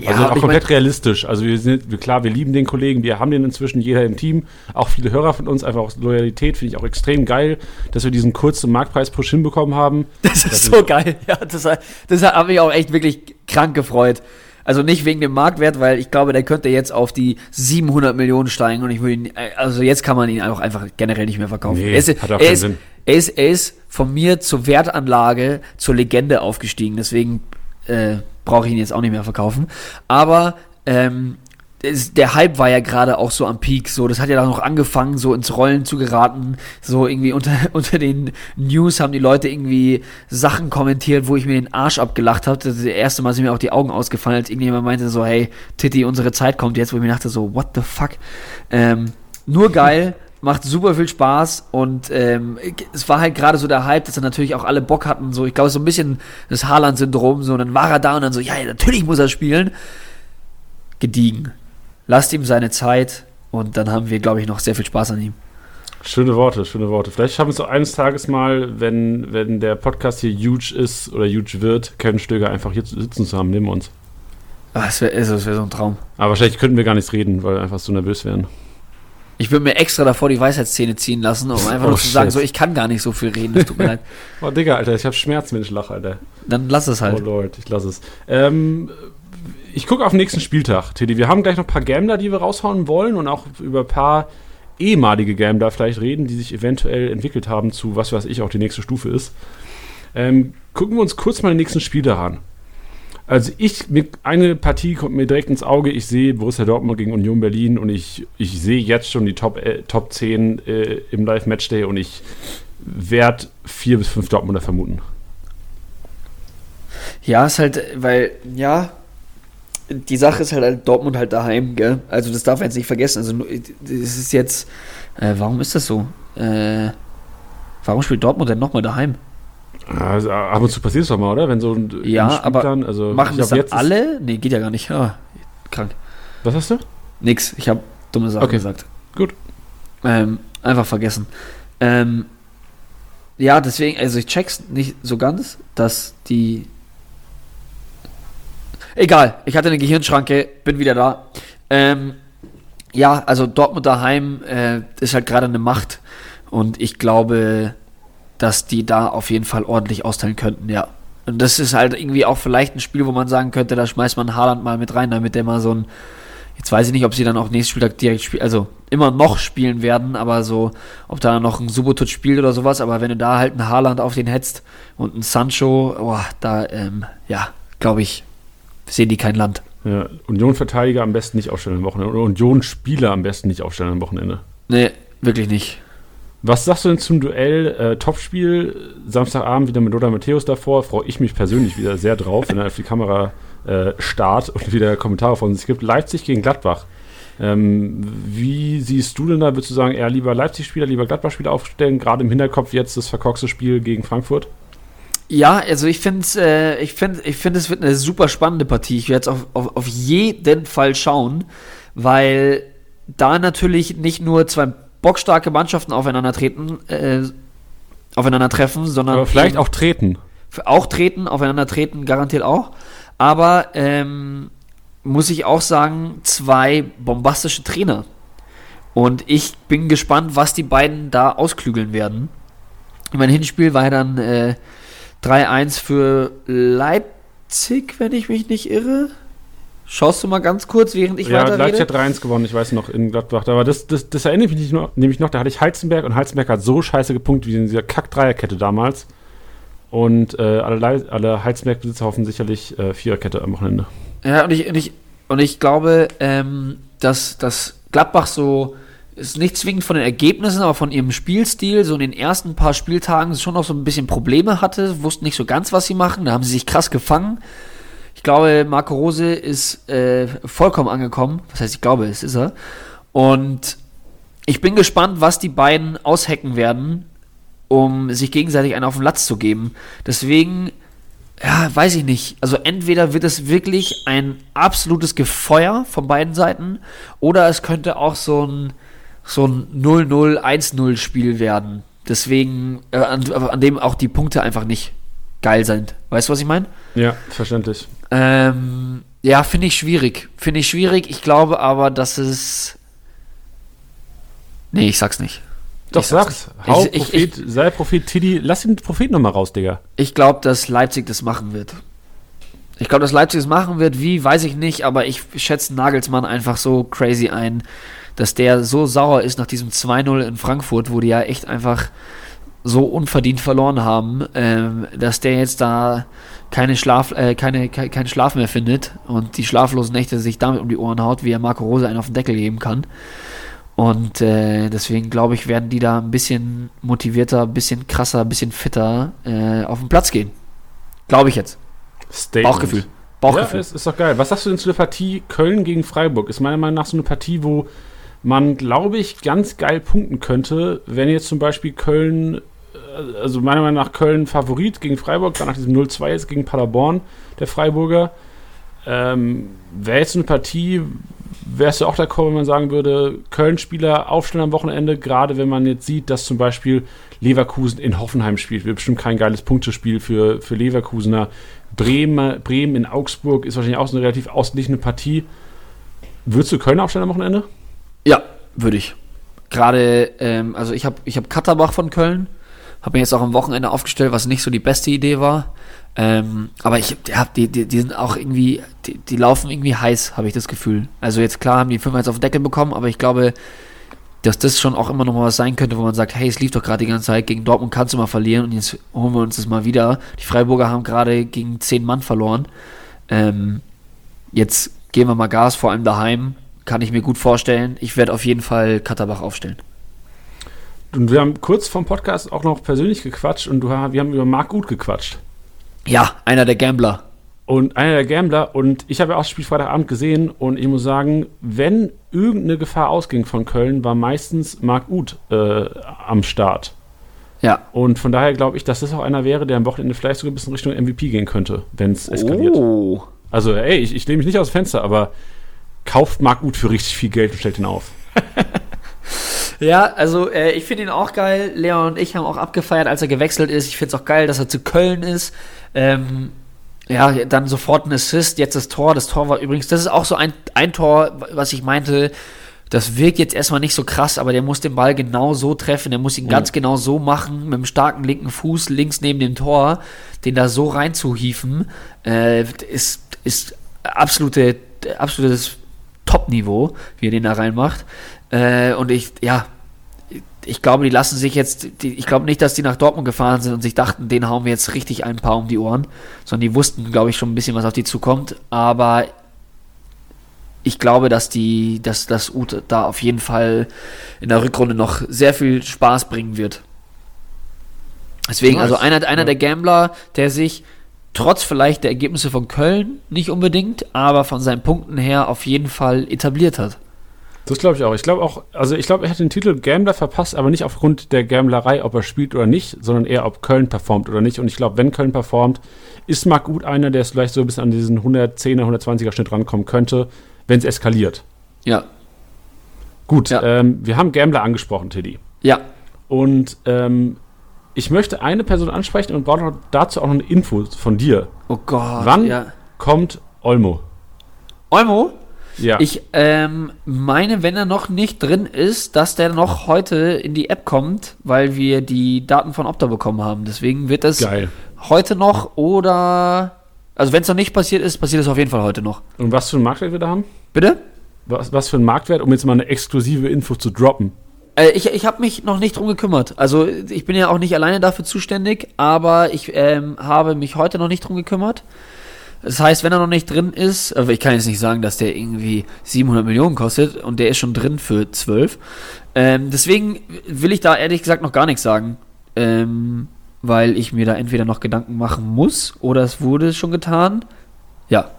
Ja, also auch komplett mein, realistisch. Also wir sind, klar, wir lieben den Kollegen, wir haben den inzwischen, jeder im Team, auch viele Hörer von uns, einfach aus Loyalität, finde ich auch extrem geil, dass wir diesen kurzen Marktpreis-Push hinbekommen haben. Das ist das so ist geil, ja, das, das hat mich auch echt wirklich krank gefreut. Also nicht wegen dem Marktwert, weil ich glaube, der könnte jetzt auf die 700 Millionen steigen und ich würde ihn, also jetzt kann man ihn auch einfach generell nicht mehr verkaufen. Nee, er ist, hat auch keinen ist, Sinn. Er ist, er ist von mir zur Wertanlage zur Legende aufgestiegen, deswegen äh, brauche ich ihn jetzt auch nicht mehr verkaufen. Aber ähm, der Hype war ja gerade auch so am Peak, so das hat ja dann noch angefangen, so ins Rollen zu geraten, so irgendwie unter, unter den News haben die Leute irgendwie Sachen kommentiert, wo ich mir den Arsch abgelacht habe. Das erste Mal sind mir auch die Augen ausgefallen, als irgendjemand meinte so, hey, Titi, unsere Zeit kommt jetzt, wo ich mir dachte so, what the fuck? Ähm, nur geil, macht super viel Spaß und ähm, es war halt gerade so der Hype, dass dann natürlich auch alle Bock hatten, so ich glaube so ein bisschen das Haaland-Syndrom, so und dann war er da und dann so, ja, natürlich muss er spielen. Gediegen. Lasst ihm seine Zeit und dann haben wir, glaube ich, noch sehr viel Spaß an ihm. Schöne Worte, schöne Worte. Vielleicht schaffen wir es auch eines Tages mal, wenn, wenn der Podcast hier huge ist oder huge wird, Kevin Stöger einfach hier sitzen zu haben neben uns. Ach, das wäre also, wär so ein Traum. Aber wahrscheinlich könnten wir gar nichts reden, weil wir einfach so nervös wären. Ich würde mir extra davor die Weisheitszähne ziehen lassen, um einfach oh, nur zu sagen, so ich kann gar nicht so viel reden, das tut mir leid. Oh Digga, Alter, ich habe Schmerzen, wenn ich lache, Alter. Dann lass es halt. Oh Lord, ich lass es. Ähm, ich gucke auf den nächsten Spieltag, Teddy. Wir haben gleich noch ein paar Gambler, die wir raushauen wollen und auch über ein paar ehemalige Gambler vielleicht reden, die sich eventuell entwickelt haben zu was weiß ich auch die nächste Stufe ist. Ähm, gucken wir uns kurz mal den nächsten Spiele an. Also ich, eine Partie kommt mir direkt ins Auge. Ich sehe Borussia Dortmund gegen Union Berlin und ich, ich sehe jetzt schon die Top, äh, Top 10 äh, im Live-Matchday und ich werde vier bis fünf Dortmunder vermuten. Ja, ist halt, weil, ja, die Sache ist halt, halt Dortmund halt daheim, gell? Also das darf man jetzt nicht vergessen. Also es ist jetzt, äh, warum ist das so? Äh, warum spielt Dortmund denn nochmal daheim? Also, ab und zu passiert es doch mal, oder? Wenn so ein ja, aber dann, also machen das dann alle? Nee, geht ja gar nicht. Ah, krank. Was hast du? Nix. Ich habe dumme Sachen okay. gesagt. Gut. Ähm, einfach vergessen. Ähm, ja, deswegen, also ich check's nicht so ganz, dass die. Egal, ich hatte eine Gehirnschranke, bin wieder da. Ähm, ja, also Dortmund daheim äh, ist halt gerade eine Macht und ich glaube, dass die da auf jeden Fall ordentlich austeilen könnten, ja. Und das ist halt irgendwie auch vielleicht ein Spiel, wo man sagen könnte, da schmeißt man Haaland mal mit rein, damit der mal so ein, jetzt weiß ich nicht, ob sie dann auch nächstes Spieltag direkt spielen, also immer noch spielen werden, aber so, ob da noch ein Subotot spielt oder sowas, aber wenn du da halt ein Haaland auf den hetzt und ein Sancho, boah, da, ähm, ja, glaube ich, sehen die kein Land. Ja, Union-Verteidiger am besten nicht aufstellen am Wochenende oder Union-Spieler am besten nicht aufstellen am Wochenende. Nee, wirklich nicht. Was sagst du denn zum Duell äh, Topspiel? Samstagabend wieder mit Lothar Matthäus davor. Freue ich mich persönlich wieder sehr drauf, wenn er auf die Kamera äh, starrt und wieder Kommentare von sich gibt. Leipzig gegen Gladbach. Ähm, wie siehst du denn da? Würdest du sagen, eher lieber Leipzig-Spieler, lieber Gladbach-Spieler aufstellen? Gerade im Hinterkopf jetzt das verkorkste Spiel gegen Frankfurt? Ja, also ich finde es, äh, ich finde, ich finde es wird eine super spannende Partie. Ich werde es auf, auf, auf jeden Fall schauen, weil da natürlich nicht nur zwei bockstarke Mannschaften aufeinandertreten, äh, aufeinandertreffen, sondern. Aber vielleicht auch treten. Auch treten, aufeinander treten, garantiert auch. Aber ähm, muss ich auch sagen, zwei bombastische Trainer. Und ich bin gespannt, was die beiden da ausklügeln werden. Mein Hinspiel war ja dann äh, 3-1 für Leipzig, wenn ich mich nicht irre. Schaust du mal ganz kurz, während ich ja, weiter Leipzig hat 3-1 gewonnen, ich weiß noch, in Gladbach. Aber das, das, das erinnert mich noch, nämlich noch, da hatte ich Heizenberg und Heizenberg hat so scheiße gepunktet wie in dieser Kack-Dreierkette damals. Und äh, alle, alle Heizenberg-Besitzer hoffen sicherlich äh, Viererkette am Wochenende. Ja, und ich, und ich, und ich glaube, ähm, dass, dass Gladbach so ist nicht zwingend von den Ergebnissen, aber von ihrem Spielstil so in den ersten paar Spieltagen schon noch so ein bisschen Probleme hatte, wussten nicht so ganz, was sie machen. Da haben sie sich krass gefangen. Ich glaube, Marco Rose ist äh, vollkommen angekommen. Was heißt, ich glaube, es ist er. Und ich bin gespannt, was die beiden aushacken werden, um sich gegenseitig einen auf den Latz zu geben. Deswegen, ja, weiß ich nicht. Also entweder wird es wirklich ein absolutes Gefeuer von beiden Seiten oder es könnte auch so ein, so ein 0-0, 1-0 Spiel werden. Deswegen, äh, an, an dem auch die Punkte einfach nicht geil sind. Weißt du, was ich meine? Ja, verständlich. Ähm, ja, finde ich schwierig. Finde ich schwierig. Ich glaube aber, dass es. Nee, ich sag's nicht. Doch, sag's. sag's. Hau ich, Prophet, ich, sei Prophet Tiddy. Lass den Prophet nochmal raus, Digga. Ich glaube, dass Leipzig das machen wird. Ich glaube, dass Leipzig das machen wird. Wie, weiß ich nicht, aber ich schätze Nagelsmann einfach so crazy ein, dass der so sauer ist nach diesem 2-0 in Frankfurt, wo die ja echt einfach so unverdient verloren haben, ähm, dass der jetzt da keine Schlaf, äh, keine, ke keinen Schlaf mehr findet und die schlaflosen Nächte sich damit um die Ohren haut, wie er Marco Rose einen auf den Deckel geben kann. Und äh, deswegen glaube ich, werden die da ein bisschen motivierter, ein bisschen krasser, ein bisschen fitter äh, auf den Platz gehen. Glaube ich jetzt. Statement. Bauchgefühl. Bauchgefühl. Ja, ist, ist doch geil. Was sagst du denn zu der Partie Köln gegen Freiburg? Ist meiner Meinung nach so eine Partie, wo man, glaube ich, ganz geil punkten könnte, wenn jetzt zum Beispiel Köln also meiner Meinung nach Köln Favorit gegen Freiburg, dann nach diesem 0-2 jetzt gegen Paderborn, der Freiburger. Ähm, Wäre jetzt eine Partie, wärst du auch d'accord, wenn man sagen würde, Köln-Spieler aufstellen am Wochenende, gerade wenn man jetzt sieht, dass zum Beispiel Leverkusen in Hoffenheim spielt, wird bestimmt kein geiles Punktespiel für, für Leverkusener. Bremen, Bremen in Augsburg ist wahrscheinlich auch so eine relativ ausgeglichene Partie. Würdest du Köln aufstellen am Wochenende? Ja, würde ich. Gerade, ähm, also ich habe ich hab Katterbach von Köln, habe mir jetzt auch am Wochenende aufgestellt, was nicht so die beste Idee war. Ähm, aber ich, ja, die, die, die sind auch irgendwie, die, die laufen irgendwie heiß, habe ich das Gefühl. Also jetzt klar haben die fünf jetzt auf den Deckel bekommen, aber ich glaube, dass das schon auch immer noch mal was sein könnte, wo man sagt, hey, es lief doch gerade die ganze Zeit, gegen Dortmund kannst du mal verlieren und jetzt holen wir uns das mal wieder. Die Freiburger haben gerade gegen zehn Mann verloren. Ähm, jetzt geben wir mal Gas, vor allem daheim, kann ich mir gut vorstellen. Ich werde auf jeden Fall Katterbach aufstellen. Und wir haben kurz vom Podcast auch noch persönlich gequatscht und du, wir haben über Marc Gut gequatscht. Ja, einer der Gambler. Und einer der Gambler, und ich habe ja auch das Spiel Freitagabend gesehen und ich muss sagen, wenn irgendeine Gefahr ausging von Köln, war meistens Marc Uth äh, am Start. Ja. Und von daher glaube ich, dass das auch einer wäre, der am Wochenende vielleicht sogar ein bisschen Richtung MVP gehen könnte, wenn es eskaliert. Oh. Also, ey, ich, ich lehne mich nicht aus dem Fenster, aber kauft Marc Uth für richtig viel Geld und stellt ihn auf. Ja, also äh, ich finde ihn auch geil. Leon und ich haben auch abgefeiert, als er gewechselt ist. Ich finde es auch geil, dass er zu Köln ist. Ähm, ja, dann sofort ein Assist, jetzt das Tor. Das Tor war übrigens, das ist auch so ein, ein Tor, was ich meinte, das wirkt jetzt erstmal nicht so krass, aber der muss den Ball genau so treffen, der muss ihn ganz genau so machen, mit einem starken linken Fuß links neben dem Tor, den da so reinzuhieven, äh, ist, ist absolute, absolutes Top-Niveau, wie er den da reinmacht. Äh, und ich, ja, ich glaube, die lassen sich jetzt, die, ich glaube nicht, dass die nach Dortmund gefahren sind und sich dachten, den hauen wir jetzt richtig ein paar um die Ohren, sondern die wussten, glaube ich, schon ein bisschen, was auf die zukommt. Aber ich glaube, dass die, dass das Ute da auf jeden Fall in der Rückrunde noch sehr viel Spaß bringen wird. Deswegen, also einer, einer der Gambler, der sich trotz vielleicht der Ergebnisse von Köln nicht unbedingt, aber von seinen Punkten her auf jeden Fall etabliert hat. Das glaube ich auch. Ich glaube auch, also ich glaube, er hat den Titel Gambler verpasst, aber nicht aufgrund der Gamblerei, ob er spielt oder nicht, sondern eher, ob Köln performt oder nicht. Und ich glaube, wenn Köln performt, ist Marc Gut einer, der es vielleicht so bisschen an diesen 110er, 120er Schnitt rankommen könnte, wenn es eskaliert. Ja, Gut, Ja. ähm, wir haben Gambler angesprochen, Teddy. ja, Und ähm, ich möchte eine Person ansprechen und brauche dazu auch noch eine Info von dir. oh Gott. Wann Ja. kommt Olmo? Olmo? Ja. Ich ähm, meine, wenn er noch nicht drin ist, dass der noch heute in die App kommt, weil wir die Daten von Opta bekommen haben. Deswegen wird es Geil. heute noch oder. Also, wenn es noch nicht passiert ist, passiert es auf jeden Fall heute noch. Und was für einen Marktwert wir da haben? Bitte? Was, was für einen Marktwert, um jetzt mal eine exklusive Info zu droppen? Äh, ich ich habe mich noch nicht drum gekümmert. Also, ich bin ja auch nicht alleine dafür zuständig, aber ich ähm, habe mich heute noch nicht drum gekümmert. Das heißt, wenn er noch nicht drin ist, aber ich kann jetzt nicht sagen, dass der irgendwie 700 Millionen kostet und der ist schon drin für 12. Ähm, deswegen will ich da ehrlich gesagt noch gar nichts sagen, ähm, weil ich mir da entweder noch Gedanken machen muss oder es wurde schon getan. Ja,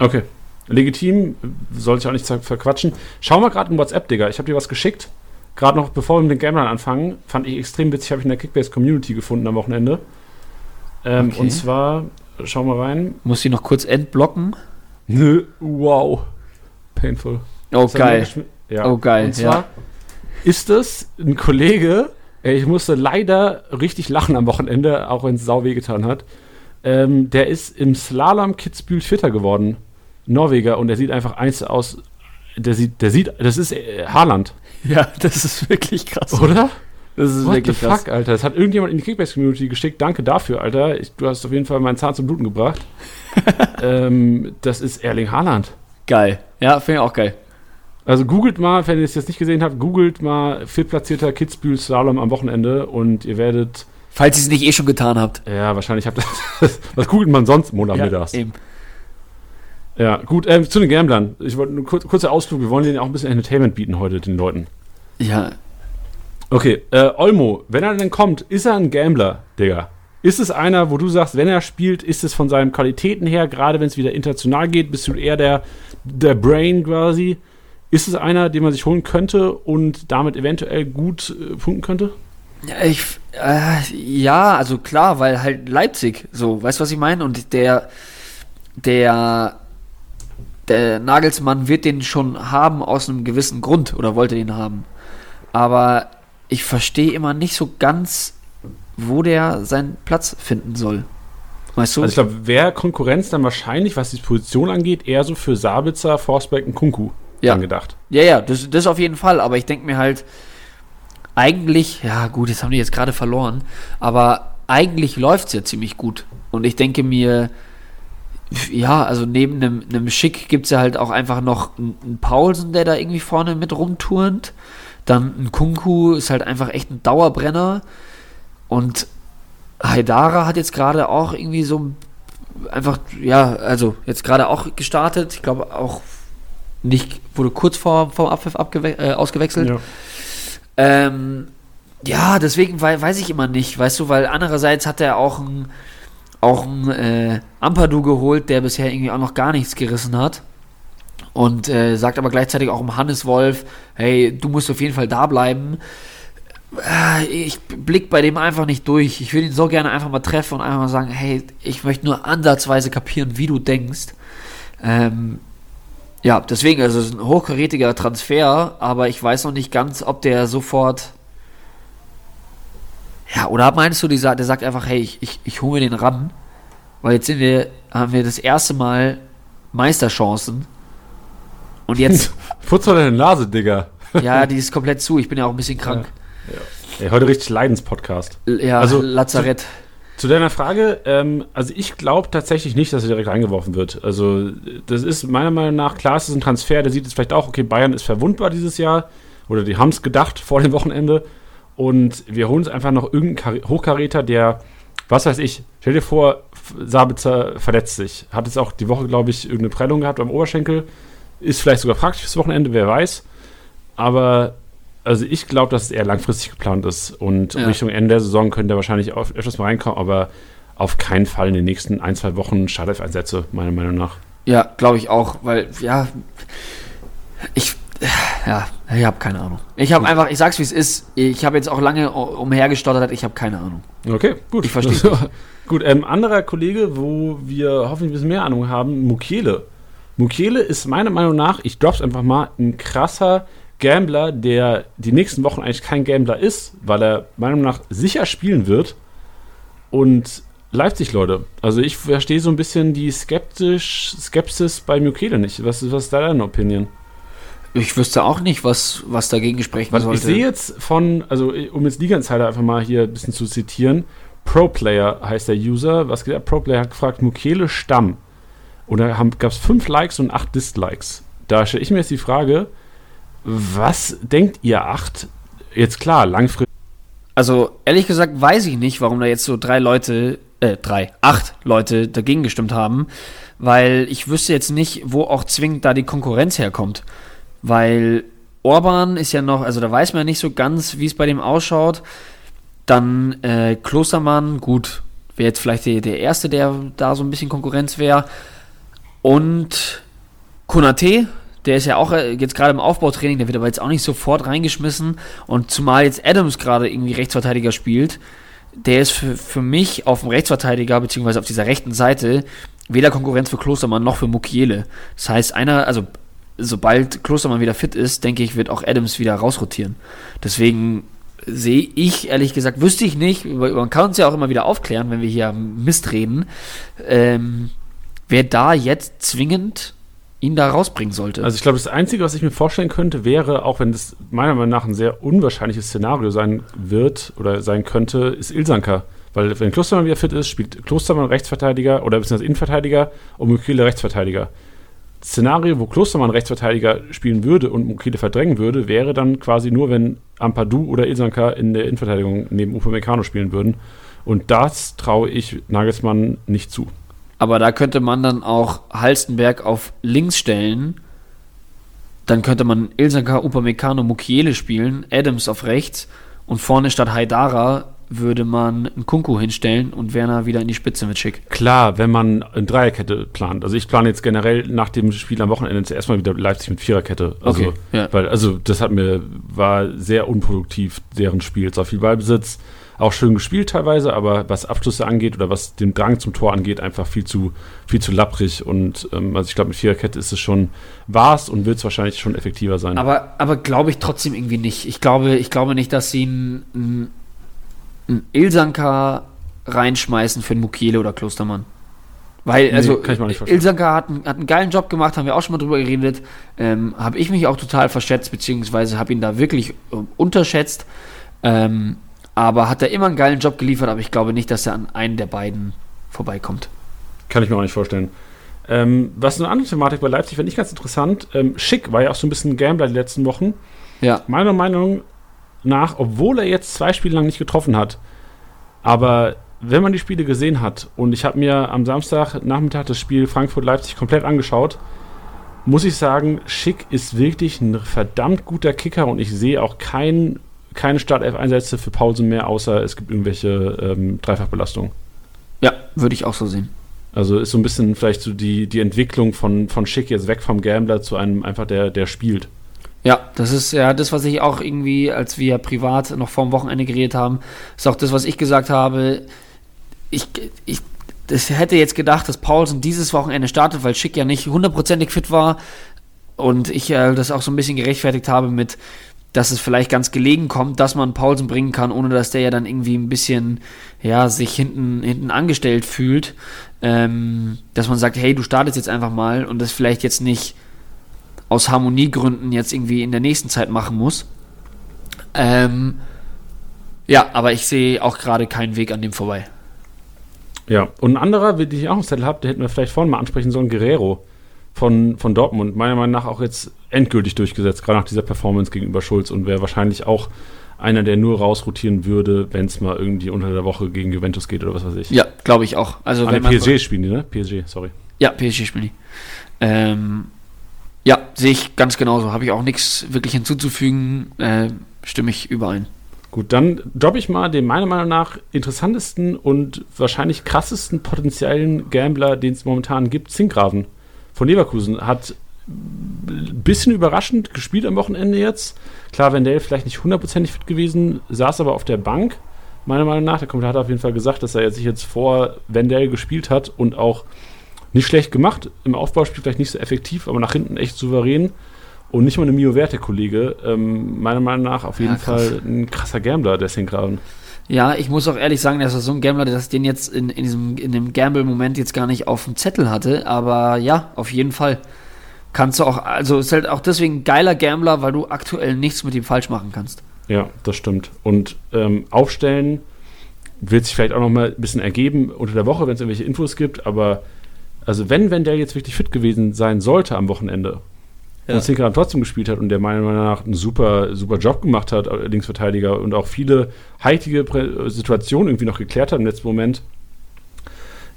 Okay. Legitim, sollte ich auch nicht ver- verquatschen. Schau mal gerade in WhatsApp, Digga. Ich habe dir was geschickt. Gerade noch, bevor wir mit den Gamblern anfangen, fand ich extrem witzig, habe ich in der Kickbase Community gefunden am Wochenende. Ähm, Okay. Und zwar, schau mal rein. muss ich noch kurz entblocken. Nö, wow. Painful. Oh, Das geil. Ja. Oh, geil, Und zwar ja. ist es ein Kollege, ey, ich musste leider richtig lachen am Wochenende, auch wenn es sau wehgetan hat. Ähm, der ist im Slalom Kitzbühel Vierter geworden. Norweger und der sieht einfach eins aus. Der sieht, der sieht, das ist äh, Haaland, Ja, das ist wirklich krass. oder? Das ist What the wirklich krass. fuck, Alter? Das hat irgendjemand in die Kickbase-Community geschickt. Danke dafür, Alter. Ich, du hast auf jeden Fall meinen Zahn zum Bluten gebracht. ähm, das ist Erling Haaland. Geil. Ja, finde ich auch geil. Also googelt mal, wenn ihr es jetzt nicht gesehen habt, googelt mal viertplatzierter Kitzbühel Slalom am Wochenende und ihr werdet, Falls ihr es nicht eh schon getan habt. ja, wahrscheinlich habt ihr, was googelt man sonst montagnachmittags? Ja, eben. ja, gut, ähm, zu den Gamblern. Ich wollte nur kurz, kurzer Ausflug, wir wollen denen auch ein bisschen Entertainment bieten heute, den Leuten. Ja, Okay, äh, Olmo, wenn er denn kommt, ist er ein Gambler, Digga? Ist es einer, wo du sagst, wenn er spielt, ist es von seinen Qualitäten her, gerade wenn es wieder international geht, bist du eher der, der Brain quasi? Ist es einer, den man sich holen könnte und damit eventuell gut äh, punkten könnte? Ja, ich, äh, ja, also klar, weil halt Leipzig, so, weißt du, was ich meine? Und der, der, der Nagelsmann wird den schon haben aus einem gewissen Grund oder wollte ihn haben. Aber ich verstehe immer nicht so ganz, wo der seinen Platz finden soll. Weißt du? Also ich glaube, wäre Konkurrenz dann wahrscheinlich, was die Position angeht, eher so für Sabitzer, Forsberg und Kunku Ja. angedacht. Ja, ja, das, das auf jeden Fall, aber ich denke mir halt, eigentlich, ja gut, jetzt haben die jetzt gerade verloren, aber eigentlich läuft es ja ziemlich gut. Und ich denke mir, ja, also neben einem, einem Schick gibt es ja halt auch einfach noch einen, einen Paulsen, der da irgendwie vorne mit rumturnt. Dann ein Kunku ist halt einfach echt ein Dauerbrenner. Und Haidara hat jetzt gerade auch irgendwie so einfach, ja, also jetzt gerade auch gestartet. Ich glaube auch nicht, wurde kurz vor vom Abpfiff äh, ausgewechselt. Ja. Ähm, ja, deswegen weiß ich immer nicht, weißt du, weil andererseits hat er auch ein auch ein äh, Ampadu geholt, der bisher irgendwie auch noch gar nichts gerissen hat. Und äh, sagt aber gleichzeitig auch um Hannes Wolf, hey, du musst auf jeden Fall da bleiben. Äh, ich blick bei dem einfach nicht durch. Ich will ihn so gerne einfach mal treffen und einfach mal sagen, hey, ich möchte nur ansatzweise kapieren, wie du denkst. Ähm, ja, deswegen, also es ist ein hochkarätiger Transfer, aber ich weiß noch nicht ganz, ob der sofort ja, oder meinst du, der sagt einfach, hey, ich, ich, ich hole mir den ran, weil jetzt sind wir, haben wir das erste Mal Meisterchancen. Und jetzt. Putz doch deine Nase, Digga. ja, die ist komplett zu. Ich bin ja auch ein bisschen krank. Ja. Ja. Ey, heute richtig Leidenspodcast. Ja, also, Lazarett. Zu, zu deiner Frage, ähm, also ich glaube tatsächlich nicht, dass er direkt reingeworfen wird. Also, das ist meiner Meinung nach, klar, es ist ein Transfer, der sieht jetzt vielleicht auch, okay, Bayern ist verwundbar dieses Jahr. Oder die haben es gedacht vor dem Wochenende. Und wir holen uns einfach noch irgendeinen Hochkaräter, der, was weiß ich, stell dir vor, Sabitzer verletzt sich. Hat jetzt auch die Woche, glaube ich, irgendeine Prellung gehabt am Oberschenkel. Ist vielleicht sogar praktisch fürs Wochenende, wer weiß. Aber also ich glaube, dass es eher langfristig geplant ist. Und ja. Richtung Ende der Saison könnte er wahrscheinlich öfters mal reinkommen, aber auf keinen Fall in den nächsten ein, zwei Wochen Startelf-Einsätze, meiner Meinung nach. Ja, glaube ich auch, weil, ja, ich ja, ich habe keine Ahnung. Ich habe einfach, ich sag's wie es ist. Ich habe jetzt auch lange umhergestottert, ich habe keine Ahnung. Okay, gut. Ich verstehe. gut, ähm, anderer Kollege, wo wir hoffentlich ein bisschen mehr Ahnung haben, Mukiele. Mukiele ist meiner Meinung nach, ich drop's einfach mal, ein krasser Gambler, der die nächsten Wochen eigentlich kein Gambler ist, weil er meiner Meinung nach sicher spielen wird. Und Leipzig, Leute. Also ich verstehe so ein bisschen die skeptisch, Skepsis bei Mukele nicht. Was, was ist da deine Opinion? Ich wüsste auch nicht, was, was dagegen sprechen was, sollte. Ich sehe jetzt von, also um jetzt Liga Insider einfach mal hier ein bisschen zu zitieren, Pro Player heißt der User. Was geht Pro Player hat gefragt, Mukele Stamm. Und da gab es fünf Likes und acht Dislikes. Da stelle ich mir jetzt die Frage, was denkt ihr acht? Jetzt klar, langfristig. Also ehrlich gesagt weiß ich nicht, warum da jetzt so drei Leute, äh, drei, acht Leute dagegen gestimmt haben, weil ich wüsste jetzt nicht, wo auch zwingend da die Konkurrenz herkommt weil Orban ist ja noch, also da weiß man ja nicht so ganz, wie es bei dem ausschaut. Dann äh, Klostermann, gut, wäre jetzt vielleicht der, der Erste, der da so ein bisschen Konkurrenz wäre. Und Konate, der ist ja auch äh, jetzt gerade im Aufbautraining, der wird aber jetzt auch nicht sofort reingeschmissen. Und zumal jetzt Adams gerade irgendwie Rechtsverteidiger spielt, der ist für, für mich auf dem Rechtsverteidiger, beziehungsweise auf dieser rechten Seite, weder Konkurrenz für Klostermann noch für Mukiele. Das heißt, einer, also sobald Klostermann wieder fit ist, denke ich, wird auch Adams wieder rausrotieren. Deswegen sehe ich, ehrlich gesagt, wüsste ich nicht, man kann uns ja auch immer wieder aufklären, wenn wir hier Mist reden, ähm, wer da jetzt zwingend ihn da rausbringen sollte. Also ich glaube, das Einzige, was ich mir vorstellen könnte, wäre, auch wenn das meiner Meinung nach ein sehr unwahrscheinliches Szenario sein wird oder sein könnte, ist Ilsanker. Weil wenn Klostermann wieder fit ist, spielt Klostermann Rechtsverteidiger oder beziehungsweise Innenverteidiger und Mukile Rechtsverteidiger. Szenario, wo Klostermann Rechtsverteidiger spielen würde und Mukile verdrängen würde, wäre dann quasi nur, wenn Ampadu oder Ilsanka in der Innenverteidigung neben Upamecano spielen würden. Und das traue ich Nagelsmann nicht zu. Aber da könnte man dann auch Halstenberg auf links stellen. Dann könnte man Ilsanka, Upamecano, Mukiele spielen, Adams auf rechts und vorne statt Haidara würde man einen Kunku hinstellen und Werner wieder in die Spitze mit Schick. Klar, wenn man eine Dreierkette plant. Also ich plane jetzt generell nach dem Spiel am Wochenende zuerst mal wieder Leipzig mit Viererkette. Also, okay, ja. weil, also das hat mir, war sehr unproduktiv, deren Spiel. Zwar viel Ballbesitz, auch schön gespielt teilweise, aber was Abschlüsse angeht oder was den Drang zum Tor angeht, einfach viel zu, viel zu lapprig. Und ähm, also ich glaube, mit Viererkette ist es schon, war es und wird es wahrscheinlich schon effektiver sein. Aber, aber glaube ich trotzdem irgendwie nicht. Ich glaube, ich glaube nicht, dass sie ein, ein einen Ilsanka reinschmeißen für einen Mukiele oder Klostermann. Weil, also, nee, Ilsanka hat, hat, einen geilen Job gemacht, haben wir auch schon mal drüber geredet. Ähm, habe ich mich auch total verschätzt, beziehungsweise habe ihn da wirklich äh, unterschätzt. Ähm, aber hat er immer einen geilen Job geliefert, aber ich glaube nicht, dass er an einen der beiden vorbeikommt. Kann ich mir auch nicht vorstellen. Ähm, was eine andere Thematik bei Leipzig fand ich ganz interessant. Ähm, Schick war ja auch so ein bisschen ein Gambler die letzten Wochen. Ja. Meiner Meinung nach, obwohl er jetzt zwei Spiele lang nicht getroffen hat, aber wenn man die Spiele gesehen hat und ich habe mir am Samstag Nachmittag das Spiel Frankfurt-Leipzig komplett angeschaut, muss ich sagen, Schick ist wirklich ein verdammt guter Kicker und ich sehe auch kein, keine Startelf-Einsätze für Pausen mehr, außer es gibt irgendwelche ähm, Dreifachbelastungen. Ja, würde ich auch so sehen. Also ist so ein bisschen vielleicht so die, die Entwicklung von, von Schick jetzt weg vom Gambler zu einem einfach, der, der spielt. Ja, das ist ja das, was ich auch irgendwie, als wir privat noch vor dem Wochenende geredet haben, ist auch das, was ich gesagt habe. Ich, ich das hätte jetzt gedacht, dass Paulsen dieses Wochenende startet, weil Schick ja nicht hundertprozentig fit war und ich äh, das auch so ein bisschen gerechtfertigt habe mit, dass es vielleicht ganz gelegen kommt, dass man Paulsen bringen kann, ohne dass der ja dann irgendwie ein bisschen, ja, sich hinten, hinten angestellt fühlt. Ähm, dass man sagt, hey, du startest jetzt einfach mal und das vielleicht jetzt nicht aus Harmoniegründen jetzt irgendwie in der nächsten Zeit machen muss. Ähm, ja, aber ich sehe auch gerade keinen Weg an dem vorbei. Ja, und ein anderer, den ich auch im Zettel habe, der hätten wir vielleicht vorhin mal ansprechen sollen, Guerrero von, von Dortmund. Meiner Meinung nach auch jetzt endgültig durchgesetzt, gerade nach dieser Performance gegenüber Schulz und wäre wahrscheinlich auch einer, der nur rausrotieren würde, wenn es mal irgendwie unter der Woche gegen Juventus geht oder was weiß ich. Ja, glaube ich auch. Also ah, wenn man PSG spielen die, ne? PSG, sorry. Ja, PSG spielen die. Ähm, ja, sehe ich ganz genauso. Habe ich auch nichts wirklich hinzuzufügen. Äh, stimme ich überein. Gut, dann droppe ich mal den meiner Meinung nach interessantesten und wahrscheinlich krassesten potenziellen Gambler, den es momentan gibt, Zinkgraven von Leverkusen. Hat ein bisschen überraschend gespielt am Wochenende jetzt. Klar, Wendell vielleicht nicht hundertprozentig fit gewesen, saß aber auf der Bank, meiner Meinung nach. Der Kommentator hat auf jeden Fall gesagt, dass er sich jetzt vor Wendell gespielt hat und auch nicht schlecht gemacht. Im Aufbauspiel vielleicht nicht so effektiv, aber nach hinten echt souverän. Und nicht mal eine Mio Werte-Kollege. Ähm, meiner Meinung nach auf jeden ja, Fall ein krasser Gambler, der Sinkgraven. Ja, ich muss auch ehrlich sagen, dass er so ein Gambler, dass ich den jetzt in, in diesem in dem Gamble-Moment jetzt gar nicht auf dem Zettel hatte. Aber ja, auf jeden Fall. Kannst du auch, also ist halt auch deswegen ein geiler Gambler, weil du aktuell nichts mit ihm falsch machen kannst. Ja, das stimmt. Und ähm, aufstellen wird sich vielleicht auch noch mal ein bisschen ergeben unter der Woche, wenn es irgendwelche Infos gibt. Aber also wenn Wendell jetzt wirklich fit gewesen sein sollte am Wochenende ja. und Zinkeram trotzdem gespielt hat und der meiner Meinung nach einen super, super Job gemacht hat, Linksverteidiger, und auch viele heilige Situationen irgendwie noch geklärt hat im letzten Moment,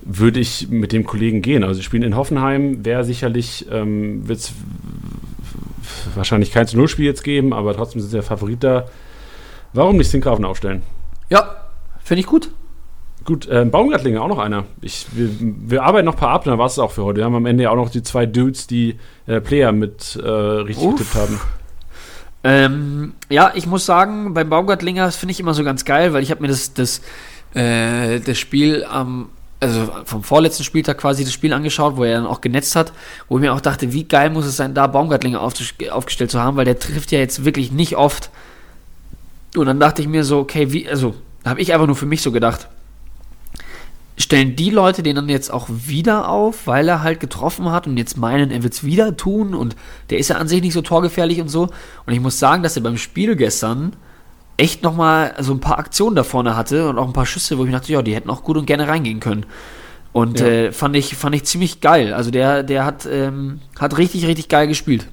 würde ich mit dem Kollegen gehen. Also, sie spielen in Hoffenheim, wäre sicherlich, ähm, wird es wahrscheinlich kein zu Null-Spiel jetzt geben, aber trotzdem sind sie der Favorit da. Warum nicht Sinkgrafen aufstellen? Ja, finde ich gut. Gut, äh, Baumgartlinger auch noch einer. Ich, wir, wir arbeiten noch ein paar ab, dann war es auch für heute. Wir haben am Ende ja auch noch die zwei Dudes, die äh, Player mit äh, richtig Uff. getippt haben. Ähm, ja, ich muss sagen, beim Baumgartlinger, finde ich immer so ganz geil, weil ich habe mir das, das, äh, das Spiel am, also vom vorletzten Spieltag quasi das Spiel angeschaut, wo er dann auch genetzt hat, wo ich mir auch dachte, wie geil muss es sein, da Baumgartlinger aufgestellt zu haben, weil der trifft ja jetzt wirklich nicht oft. Und dann dachte ich mir so, okay, wie, also, habe ich einfach nur für mich so gedacht stellen die Leute den dann jetzt auch wieder auf, weil er halt getroffen hat und jetzt meinen, er wird es wieder tun und der ist ja an sich nicht so torgefährlich und so. Und ich muss sagen, dass er beim Spiel gestern echt nochmal so ein paar Aktionen da vorne hatte und auch ein paar Schüsse, wo ich dachte, ja, die hätten auch gut und gerne reingehen können. Und ja. äh, fand, ich, fand ich ziemlich geil. Also der, der hat, ähm, hat richtig, richtig geil gespielt.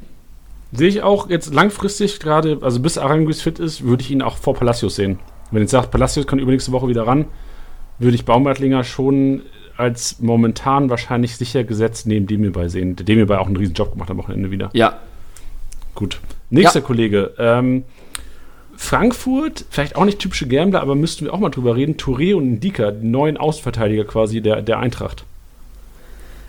Sehe ich auch jetzt langfristig gerade, also bis Aranguis fit ist, würde ich ihn auch vor Palacios sehen. Wenn jetzt sagt, Palacios kann übernächste Woche wieder ran, würde ich Baumgartlinger schon als momentan wahrscheinlich sicher gesetzt neben Demirbay sehen. Der Demirbay auch einen riesen Job gemacht am Wochenende wieder. Ja. Gut. Nächster ja. Kollege. Ähm, Frankfurt, vielleicht auch nicht typische Gambler, aber müssten wir auch mal drüber reden. Touré und Ndika, die neuen Außenverteidiger quasi der, der Eintracht.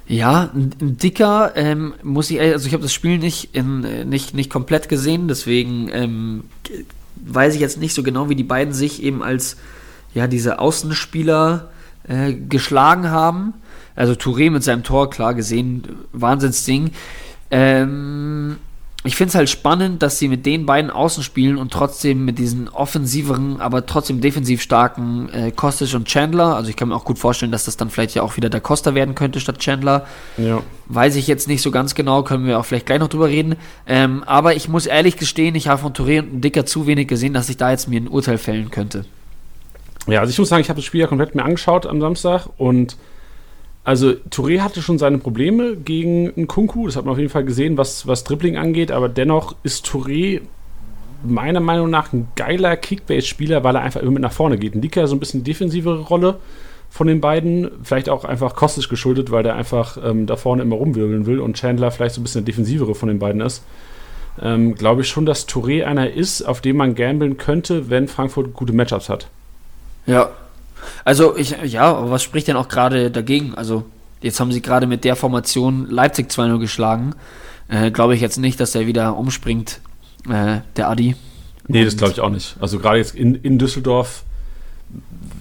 Ja, Dicker ähm, muss ich, also ich habe das Spiel nicht, in, nicht, nicht komplett gesehen, deswegen ähm, weiß ich jetzt nicht so genau, wie die beiden sich eben als ja, diese Außenspieler äh, geschlagen haben. Also Touré mit seinem Tor, klar gesehen, Wahnsinnsding. Ähm, ich finde es halt spannend, dass sie mit den beiden Außen spielen und trotzdem mit diesen offensiveren, aber trotzdem defensiv starken äh, Kostic und Chandler. Also ich kann mir auch gut vorstellen, dass das dann vielleicht ja auch wieder der Costa werden könnte statt Chandler. Ja. Weiß ich jetzt nicht so ganz genau, können wir auch vielleicht gleich noch drüber reden. Ähm, aber ich muss ehrlich gestehen, ich habe von Touré und Dicker zu wenig gesehen, dass ich da jetzt mir ein Urteil fällen könnte. Ja, also ich muss sagen, ich habe das Spiel ja komplett mir angeschaut am Samstag und Also Touré hatte schon seine Probleme gegen Nkunku, das hat man auf jeden Fall gesehen, was, was Dribbling angeht, aber dennoch ist Touré meiner Meinung nach ein geiler Kickbase-Spieler, weil er einfach immer mit nach vorne geht. Ndika so ein bisschen defensivere Rolle von den beiden, vielleicht auch einfach kostisch geschuldet, weil der einfach ähm, da vorne immer rumwirbeln will und Chandler vielleicht so ein bisschen der defensivere von den beiden ist. Ähm, Glaube ich schon, dass Touré einer ist, auf den man gambeln könnte, wenn Frankfurt gute Matchups hat. Ja. Also ich, ja, aber was spricht denn auch gerade dagegen? Also jetzt haben sie gerade mit der Formation Leipzig 2-0 geschlagen. Äh, Glaube ich jetzt nicht, dass der wieder umspringt, äh, der Adi. Nee, das glaube ich auch nicht. Also gerade jetzt in, in Düsseldorf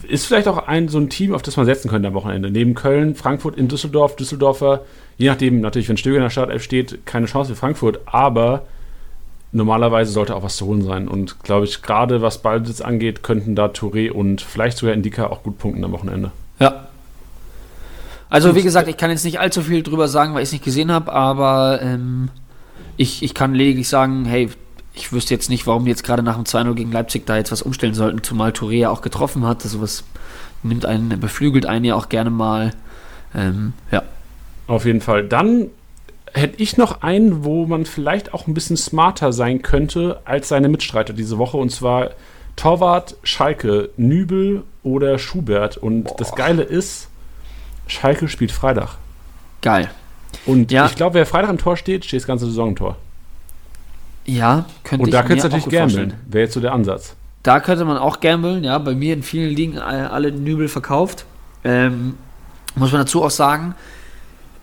ist vielleicht auch ein so ein Team, auf das man setzen könnte am Wochenende. Neben Köln, Frankfurt in Düsseldorf, Düsseldorfer, je nachdem, natürlich, wenn Stöger in der Startelf steht, keine Chance für Frankfurt, aber normalerweise sollte auch was zu holen sein. Und glaube ich, gerade was Ballbesitz angeht, könnten da Touré und vielleicht sogar Indika auch gut punkten am Wochenende. Ja. Also, wie gesagt, ich kann jetzt nicht allzu viel drüber sagen, weil ich es nicht gesehen habe, aber ähm, ich, ich kann lediglich sagen, hey, ich wüsste jetzt nicht, warum die jetzt gerade nach dem 2-0 gegen Leipzig da jetzt was umstellen sollten, zumal Touré ja auch getroffen hat. Also was nimmt einen, beflügelt einen ja auch gerne mal. Ähm, ja. Auf jeden Fall. Dann hätte ich noch einen, wo man vielleicht auch ein bisschen smarter sein könnte als seine Mitstreiter diese Woche. Und zwar Torwart, Schalke, Nübel oder Schubert. Und Boah. das Geile ist, Schalke spielt Freitag. Geil. Und ja. ich glaube, wer Freitag im Tor steht, steht das ganze Saison im Tor. Ja, könnte Und da könntest du natürlich gambeln. Wäre jetzt so der Ansatz. Da könnte man auch gambeln, ja. Bei mir in vielen Ligen alle Nübel verkauft. Ähm, muss man dazu auch sagen,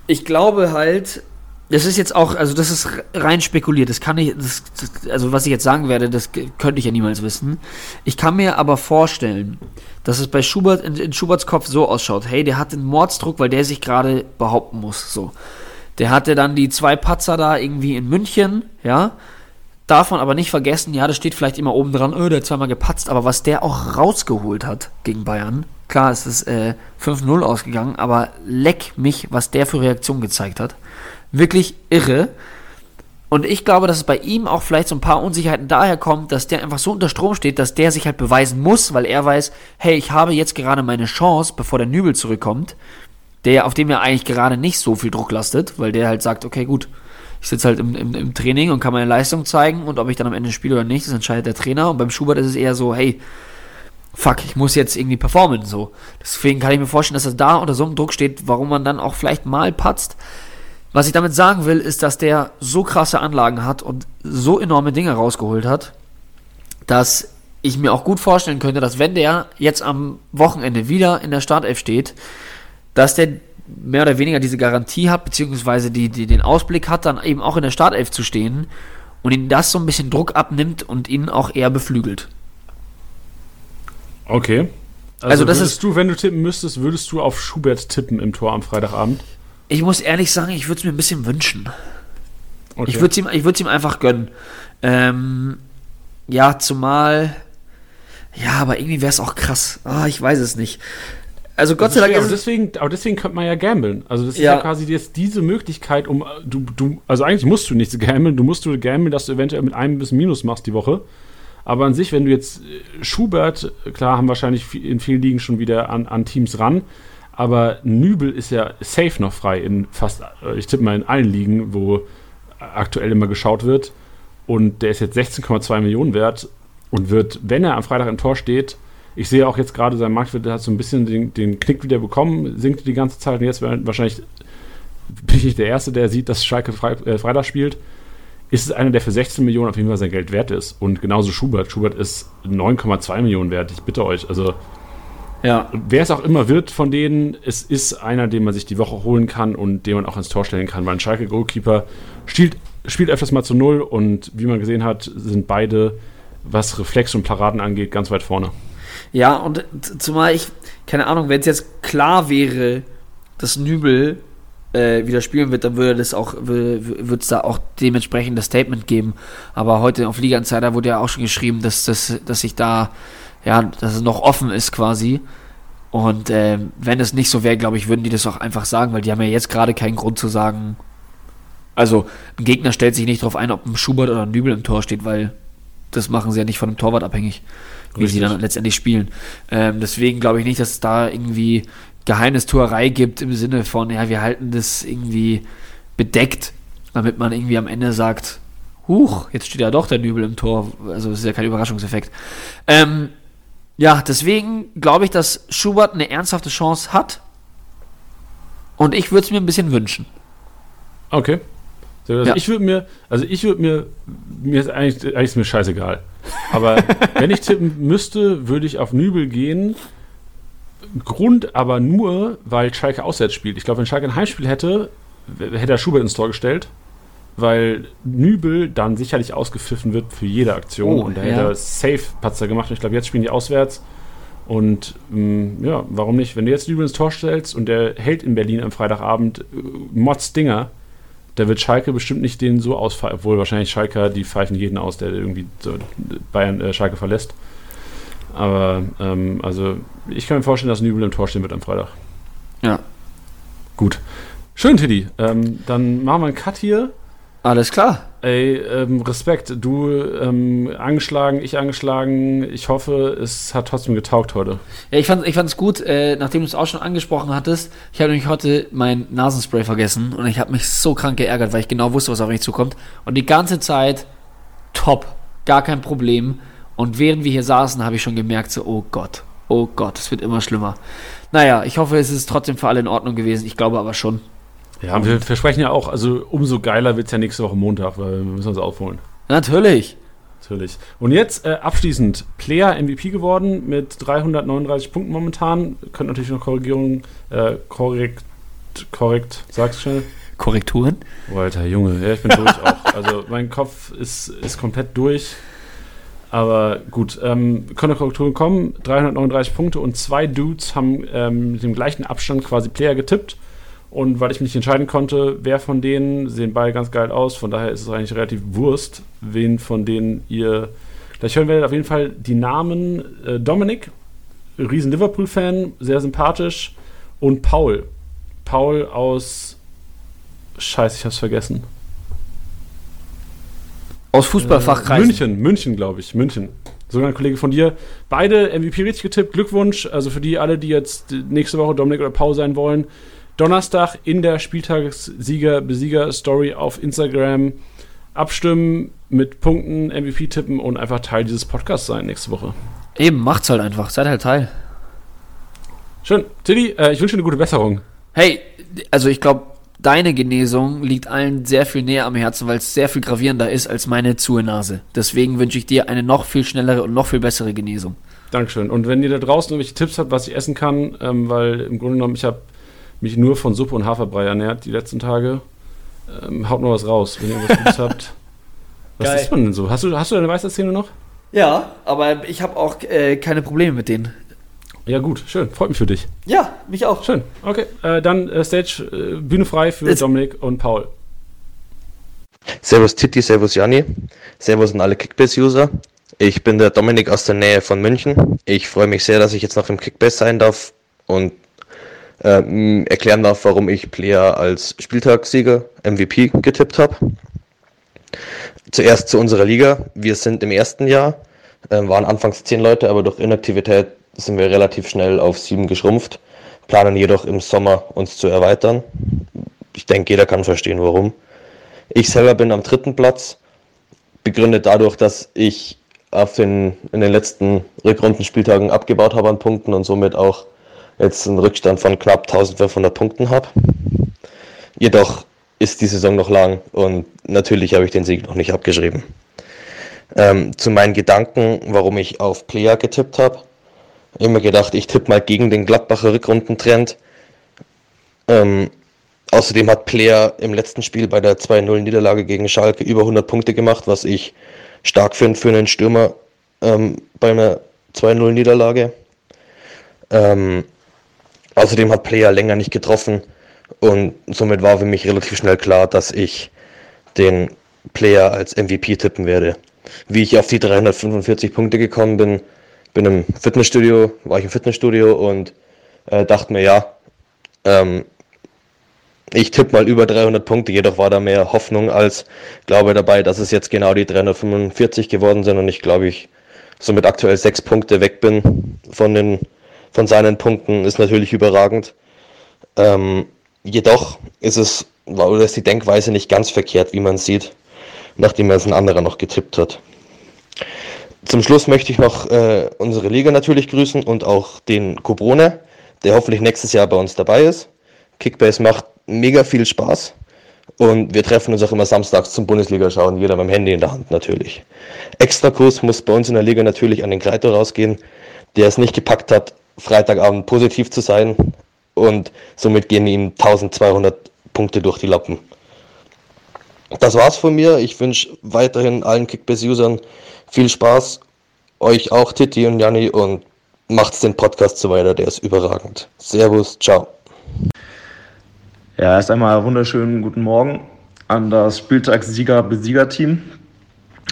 ich glaube halt, das ist jetzt auch, also das ist rein spekuliert. Das kann ich, das, das, also was ich jetzt sagen werde, das könnte ich ja niemals wissen. Ich kann mir aber vorstellen, dass es bei Schubert in, in Schuberts Kopf so ausschaut. Hey, der hat den Mordsdruck, weil der sich gerade behaupten muss. So, der hatte dann die zwei Patzer da irgendwie in München, ja. Man aber nicht vergessen, ja, das steht vielleicht immer oben dran, oh, der hat zweimal gepatzt, aber was der auch rausgeholt hat gegen Bayern, klar, es ist äh, 5-0 ausgegangen, aber leck mich, was der für Reaktion gezeigt hat. Wirklich irre. Und ich glaube, dass es bei ihm auch vielleicht so ein paar Unsicherheiten daher kommt, dass der einfach so unter Strom steht, dass der sich halt beweisen muss, weil er weiß, hey, ich habe jetzt gerade meine Chance, bevor der Nübel zurückkommt, der, auf dem ja eigentlich gerade nicht so viel Druck lastet, weil der halt sagt, okay, gut, ich sitze halt im, im, im, Training und kann meine Leistung zeigen und ob ich dann am Ende spiele oder nicht, das entscheidet der Trainer. Und beim Schubert ist es eher so, hey, fuck, ich muss jetzt irgendwie performen. So. Deswegen kann ich mir vorstellen, dass er da unter so einem Druck steht, warum man dann auch vielleicht mal patzt. Was ich damit sagen will, ist, dass der so krasse Anlagen hat und so enorme Dinge rausgeholt hat, dass ich mir auch gut vorstellen könnte, dass wenn der jetzt am Wochenende wieder in der Startelf steht, dass der mehr oder weniger diese Garantie hat, beziehungsweise die, die, den Ausblick hat, dann eben auch in der Startelf zu stehen und ihn das so ein bisschen Druck abnimmt und ihn auch eher beflügelt. Okay. Also, also das ist du, wenn du tippen müsstest, würdest du auf Schubert tippen im Tor am Freitagabend? Ich muss ehrlich sagen, ich würde es mir ein bisschen wünschen. Okay. Ich würde es ihm, ihm einfach gönnen. Ähm, ja, zumal. Ja, aber irgendwie wäre es auch krass. Ah, ich weiß es nicht. Also Gott sei Dank. Aber deswegen, aber deswegen könnte man ja gambeln. Also das ist ja, ja quasi jetzt diese Möglichkeit, um du, du, also eigentlich musst du nichts gambeln, du musst du gambeln, dass du eventuell mit einem bis Minus machst die Woche. Aber an sich, wenn du jetzt äh, Schubert, klar, haben wahrscheinlich in vielen Ligen schon wieder an, an Teams ran, aber Nübel ist ja safe noch frei in fast, äh, ich tippe mal in allen Ligen, wo aktuell immer geschaut wird. Und der ist jetzt 16,2 Millionen wert und wird, wenn er am Freitag im Tor steht, ich sehe auch jetzt gerade, sein Marktwert hat so ein bisschen den, den Knick wieder bekommen, sinkt die ganze Zeit und jetzt wahrscheinlich bin ich der Erste, der sieht, dass Schalke äh, Freitag spielt. Ist es einer, der für 16 Millionen auf jeden Fall sein Geld wert ist. Und genauso Schubert. Schubert ist 9,2 Millionen wert. Ich bitte euch. Also, ja. wer es auch immer wird von denen, es ist einer, den man sich die Woche holen kann und den man auch ins Tor stellen kann. Weil ein Schalke Goalkeeper spielt, spielt öfters mal zu Null und wie man gesehen hat, sind beide, was Reflex und Paraden angeht, ganz weit vorne. Ja, und zumal ich, keine Ahnung, wenn es jetzt klar wäre, dass Nübel äh, wieder spielen wird, dann würde es auch, wird es da auch dementsprechend das Statement geben. Aber heute auf Liga Insider wurde ja auch schon geschrieben, dass, dass, dass sich da, ja, dass es noch offen ist quasi. Und äh, wenn es nicht so wäre, glaube ich, würden die das auch einfach sagen, weil die haben ja jetzt gerade keinen Grund zu sagen. Also, ein Gegner stellt sich nicht darauf ein, ob ein Schubert oder ein Nübel im Tor steht, weil das machen sie ja nicht von dem Torwart abhängig wie sie dann letztendlich spielen. Ähm, deswegen glaube ich nicht, dass es da irgendwie Geheimnistuerei gibt im Sinne von, ja, wir halten das irgendwie bedeckt, damit man irgendwie am Ende sagt, huch, jetzt steht ja doch der Nübel im Tor. Also das ist ja kein Überraschungseffekt. Ähm, ja, deswegen glaube ich, dass Schubert eine ernsthafte Chance hat. Und ich würde es mir ein bisschen wünschen. Okay. Also Ja. ich würde mir, also ich würde mir, mir ist eigentlich, eigentlich ist mir scheißegal. Aber wenn ich tippen müsste, würde ich auf Nübel gehen. Grund aber nur, weil Schalke auswärts spielt. Ich glaube, wenn Schalke ein Heimspiel hätte, hätte er Schubert ins Tor gestellt. Weil Nübel dann sicherlich ausgepfiffen wird für jede Aktion. Oh, und da hätte er safe Patzer gemacht. Und ich glaube, jetzt spielen die auswärts. Und mh, ja, warum nicht? Wenn du jetzt Nübel ins Tor stellst und der hält in Berlin am Freitagabend äh, Mods Dinger, da wird Schalke bestimmt nicht den so ausfallen, obwohl wahrscheinlich Schalker, die pfeifen jeden aus, der irgendwie so Bayern äh, Schalke verlässt. Aber ähm, also ich kann mir vorstellen, dass Nübel im Tor stehen wird am Freitag. Ja. Gut. Schön, Tiddy. Ähm, dann machen wir einen Cut hier. Alles klar. Ey, ähm, Respekt. Du ähm, angeschlagen, ich angeschlagen. Ich hoffe, es hat trotzdem getaugt heute. Ja, ich fand ich fand's gut, äh, nachdem du es auch schon angesprochen hattest. Ich habe nämlich heute mein Nasenspray vergessen und ich habe mich so krank geärgert, weil ich genau wusste, was auf mich zukommt. Und die ganze Zeit top, gar kein Problem. Und während wir hier saßen, habe ich schon gemerkt, so, oh Gott, oh Gott, es wird immer schlimmer. Naja, ich hoffe, es ist trotzdem für alle in Ordnung gewesen. Ich glaube aber schon. Ja, wir versprechen ja auch, also umso geiler wird es ja nächste Woche Montag, weil wir müssen uns aufholen. Natürlich. Natürlich. Und jetzt äh, abschließend, Player MVP geworden mit 339 Punkten momentan. Könnt natürlich noch Korrigierungen, äh, korrekt, korrekt, sag's schnell. Korrekturen? Oh, Alter, Junge, ja, ich bin durch auch. Also mein Kopf ist, ist komplett durch. Aber gut, ähm, können noch Korrekturen kommen. 339 Punkte und zwei Dudes haben ähm, mit dem gleichen Abstand quasi Player getippt. Und weil ich mich nicht entscheiden konnte, wer von denen, sehen beide ganz geil aus. Von daher ist es eigentlich relativ Wurst, wen von denen ihr gleich hören werdet. Auf jeden Fall die Namen äh, Dominik, riesen Liverpool-Fan, sehr sympathisch. Und Paul. Paul aus. Scheiße, ich hab's vergessen. Aus Fußballfachkreisen. Äh, München, München, glaube ich. München. Sogar ein Kollege von dir. Beide MVP richtig getippt. Glückwunsch. Also für die alle, die jetzt nächste Woche Dominik oder Paul sein wollen. Donnerstag in der Spieltagssieger-Besieger-Story auf Instagram abstimmen, mit Punkten, MVP tippen und einfach Teil dieses Podcasts sein nächste Woche. Eben, macht's halt einfach. Seid halt Teil. Schön. Tilly, äh, ich wünsche dir eine gute Besserung. Hey, also ich glaube, deine Genesung liegt allen sehr viel näher am Herzen, weil es sehr viel gravierender ist als meine zuhe Nase. Deswegen wünsche ich dir eine noch viel schnellere und noch viel bessere Genesung. Dankeschön. Und wenn ihr da draußen irgendwelche Tipps habt, was ich essen kann, ähm, weil im Grunde genommen, ich habe mich nur von Suppe und Haferbrei ernährt die letzten Tage, ähm, haut noch was raus, wenn ihr was Gutes habt. Was Geil. isst man denn so? Hast du, hast du deine Weisheitszähne noch? Ja, aber ich habe auch äh, keine Probleme mit denen. Ja, gut, schön. Freut mich für dich. Ja, mich auch. Schön. Okay, äh, dann äh, Stage, äh, Bühne frei für Jetzt- Dominik und Paul. Servus Titi, Servus Janni, Servus an alle Kickbase-User. Ich bin der Dominik aus der Nähe von München. Ich freue mich sehr, dass ich jetzt noch im Kickbase sein darf und ähm, erklären darf, warum ich Player als Spieltagssieger MVP getippt habe. Zuerst zu unserer Liga. Wir sind im ersten Jahr, ähm, waren anfangs zehn Leute, aber durch Inaktivität sind wir relativ schnell auf sieben geschrumpft, planen jedoch im Sommer uns zu erweitern. Ich denke, jeder kann verstehen, warum. Ich selber bin am dritten Platz, begründet dadurch, dass ich auf den, in den letzten Rückrundenspieltagen abgebaut habe an Punkten und somit auch jetzt einen Rückstand von knapp 1500 Punkten habe. Jedoch ist die Saison noch lang und natürlich habe ich den Sieg noch nicht abgeschrieben. Ähm, zu meinen Gedanken, warum ich auf Player getippt habe. Immer gedacht, ich tippe mal gegen den Gladbacher Rückrundentrend. Ähm, Außerdem hat Player im letzten Spiel bei der 2-0-Niederlage gegen Schalke über 100 Punkte gemacht, was ich stark finde für einen Stürmer ähm, bei einer 2-0-Niederlage. Ähm, außerdem hat Player länger nicht getroffen und somit war für mich relativ schnell klar, dass ich den Player als MVP tippen werde. Wie ich auf die 345 Punkte gekommen bin, bin im Fitnessstudio, war ich im Fitnessstudio und äh, dachte mir, ja, ähm, ich tippe mal über 300 Punkte, jedoch war da mehr Hoffnung als Glaube dabei, dass es jetzt genau die 345 geworden sind und ich glaube, ich somit aktuell sechs Punkte weg bin von den von seinen Punkten ist natürlich überragend. Ähm, jedoch ist es, oder ist die Denkweise nicht ganz verkehrt, wie man sieht, nachdem er es ein anderer noch getippt hat. Zum Schluss möchte ich noch äh, unsere Liga natürlich grüßen und auch den Kobrone, der hoffentlich nächstes Jahr bei uns dabei ist. Kickbase macht mega viel Spaß und wir treffen uns auch immer samstags zum Bundesliga schauen, jeder mit dem Handy in der Hand natürlich. Extrakurs muss bei uns in der Liga natürlich an den Kreiter rausgehen, der es nicht gepackt hat, Freitagabend positiv zu sein und somit gehen ihm 1200 Punkte durch die Lappen. Das war's von mir. Ich wünsche weiterhin allen Kickbase-Usern viel Spaß. Euch auch, Titi und Janni, und macht's den Podcast so weiter, der ist überragend. Servus, ciao. Ja, erst einmal wunderschönen guten Morgen an das Spieltagssieger-Besieger-Team.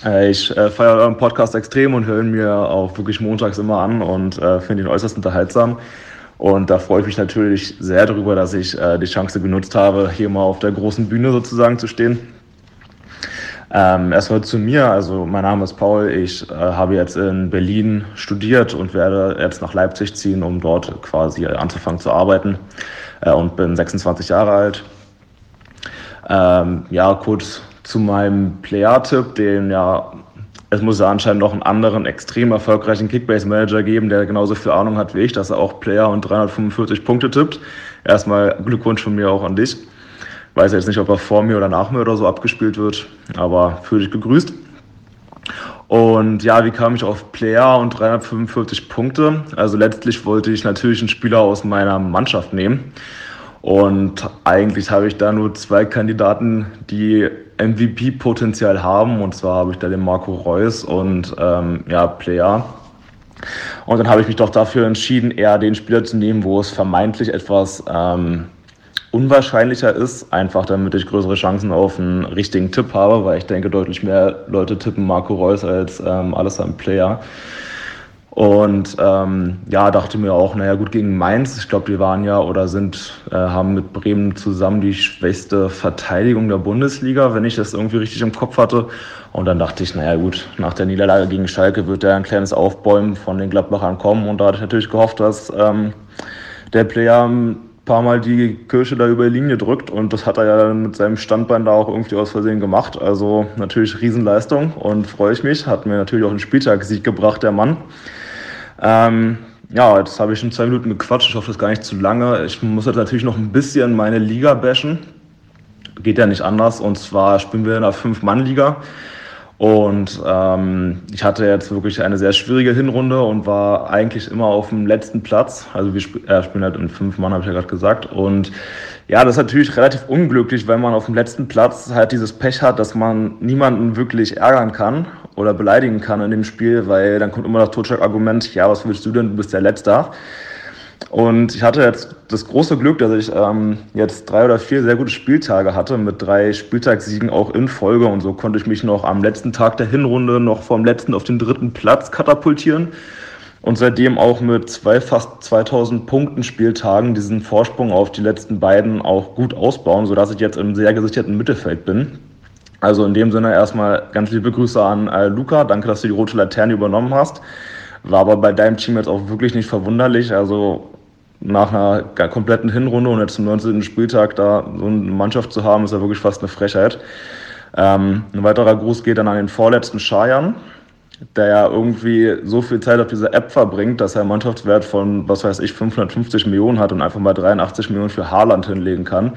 Äh, ich äh, feiere euren Podcast extrem und höre ihn mir auch wirklich montags immer an und äh, finde ihn äußerst unterhaltsam. Und da freue ich mich natürlich sehr darüber, dass ich äh, die Chance genutzt habe, hier mal auf der großen Bühne sozusagen zu stehen. Ähm, erstmal zu mir, also mein Name ist Paul, ich äh, habe jetzt in Berlin studiert und werde jetzt nach Leipzig ziehen, um dort quasi anzufangen zu arbeiten äh, und bin 26 Jahre alt. Ähm, ja, kurz zu meinem Player-Tipp, den ja, es muss ja anscheinend noch einen anderen extrem erfolgreichen Kickbase-Manager geben, der genauso viel Ahnung hat wie ich, dass er auch Player und 345 Punkte tippt. Erstmal Glückwunsch von mir auch an dich. Weiß jetzt nicht, ob er vor mir oder nach mir oder so abgespielt wird, aber fühle dich gegrüßt. Und ja, wie kam ich auf Player und 345 Punkte? Also letztlich wollte ich natürlich einen Spieler aus meiner Mannschaft nehmen. Und eigentlich habe ich da nur zwei Kandidaten, die MVP-Potenzial haben. Und zwar habe ich da den Marco Reus und ähm, ja, Player. Und dann habe ich mich doch dafür entschieden, eher den Spieler zu nehmen, wo es vermeintlich etwas ähm, unwahrscheinlicher ist, einfach damit ich größere Chancen auf einen richtigen Tipp habe, weil ich denke, deutlich mehr Leute tippen Marco Reus als ähm, alles am Player. Und ähm, ja, dachte mir auch, naja, gut gegen Mainz. Ich glaube, die waren ja oder sind, äh, haben mit Bremen zusammen die schwächste Verteidigung der Bundesliga, wenn ich das irgendwie richtig im Kopf hatte. Und dann dachte ich, naja, gut, nach der Niederlage gegen Schalke wird da ein kleines Aufbäumen von den Gladbachern kommen. Und da hatte ich natürlich gehofft, dass ähm, der Player paar Mal die Kirsche da über die Linie drückt und das hat er ja dann mit seinem Standbein da auch irgendwie aus Versehen gemacht. Also natürlich Riesenleistung und freue ich mich. Hat mir natürlich auch einen Spieltagssieg gebracht, der Mann. Ähm, ja, jetzt habe ich schon zwei Minuten gequatscht. Ich hoffe, das ist gar nicht zu lange. Ich muss jetzt natürlich noch ein bisschen meine Liga bashen. Geht ja nicht anders. Und zwar spielen wir in einer Fünf-Mann-Liga. Und ähm, ich hatte jetzt wirklich eine sehr schwierige Hinrunde und war eigentlich immer auf dem letzten Platz. Also wir sp äh, spielen halt in fünf Mann, habe ich ja gerade gesagt. Und ja, das ist natürlich relativ unglücklich, wenn man auf dem letzten Platz halt dieses Pech hat, dass man niemanden wirklich ärgern kann oder beleidigen kann in dem Spiel, weil dann kommt immer das Totschlag-Argument, ja, was willst du denn, du bist der Letzter. Und ich hatte jetzt das große Glück, dass ich ähm, jetzt drei oder vier sehr gute Spieltage hatte mit drei Spieltagssiegen auch in Folge. Und so konnte ich mich noch am letzten Tag der Hinrunde noch vom letzten auf den dritten Platz katapultieren. Und seitdem auch mit zwei fast 2000 Punkten Spieltagen diesen Vorsprung auf die letzten beiden auch gut ausbauen, sodass ich jetzt im sehr gesicherten Mittelfeld bin. Also in dem Sinne erstmal ganz liebe Grüße an äh, Luca. Danke, dass du die rote Laterne übernommen hast. War aber bei deinem Team jetzt auch wirklich nicht verwunderlich. Also nach einer kompletten Hinrunde und jetzt zum 19. Spieltag da so eine Mannschaft zu haben, ist ja wirklich fast eine Frechheit. Ähm, ein weiterer Gruß geht dann an den vorletzten Scheiern, der ja irgendwie so viel Zeit auf dieser App verbringt, dass er einen Mannschaftswert von, was weiß ich, 550 Millionen hat und einfach mal 83 Millionen für Haaland hinlegen kann.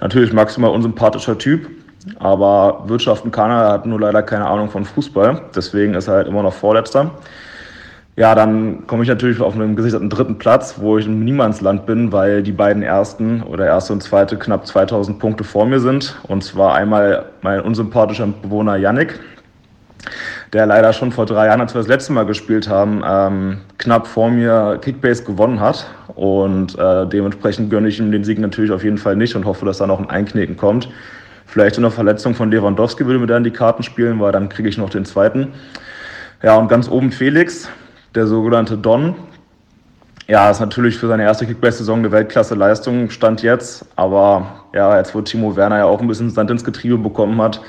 Natürlich maximal unsympathischer Typ, aber wirtschaften kann er, er hat nur leider keine Ahnung von Fußball. Deswegen ist er halt immer noch Vorletzter. Ja, dann komme ich natürlich auf einen gesicherten dritten Platz, wo ich im Niemandsland bin, weil die beiden ersten oder erste und zweite knapp 2000 Punkte vor mir sind. Und zwar einmal mein unsympathischer Bewohner Yannick, der leider schon vor drei Jahren, als wir das letzte Mal gespielt haben, ähm, knapp vor mir Kickbase gewonnen hat. Und äh, dementsprechend gönne ich ihm den Sieg natürlich auf jeden Fall nicht und hoffe, dass da noch ein Einknicken kommt. Vielleicht eine Verletzung von Lewandowski würde mir dann die Karten spielen, weil dann kriege ich noch den zweiten. Ja, und ganz oben Felix, der sogenannte Don. Ja, ist natürlich für seine erste Kickbase-Saison eine Weltklasse-Leistung, stand jetzt. Aber ja, jetzt wo Timo Werner ja auch ein bisschen Sand ins Getriebe bekommen hat,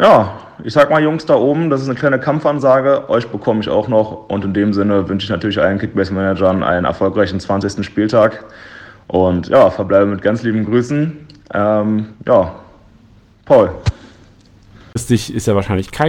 ja, ich sag mal, Jungs da oben, das ist eine kleine Kampfansage. Euch bekomme ich auch noch. Und in dem Sinne wünsche ich natürlich allen Kickbase-Managern einen erfolgreichen 20. Spieltag. Und ja, verbleibe mit ganz lieben Grüßen. Ähm, ja, Paul. Ist ja wahrscheinlich kein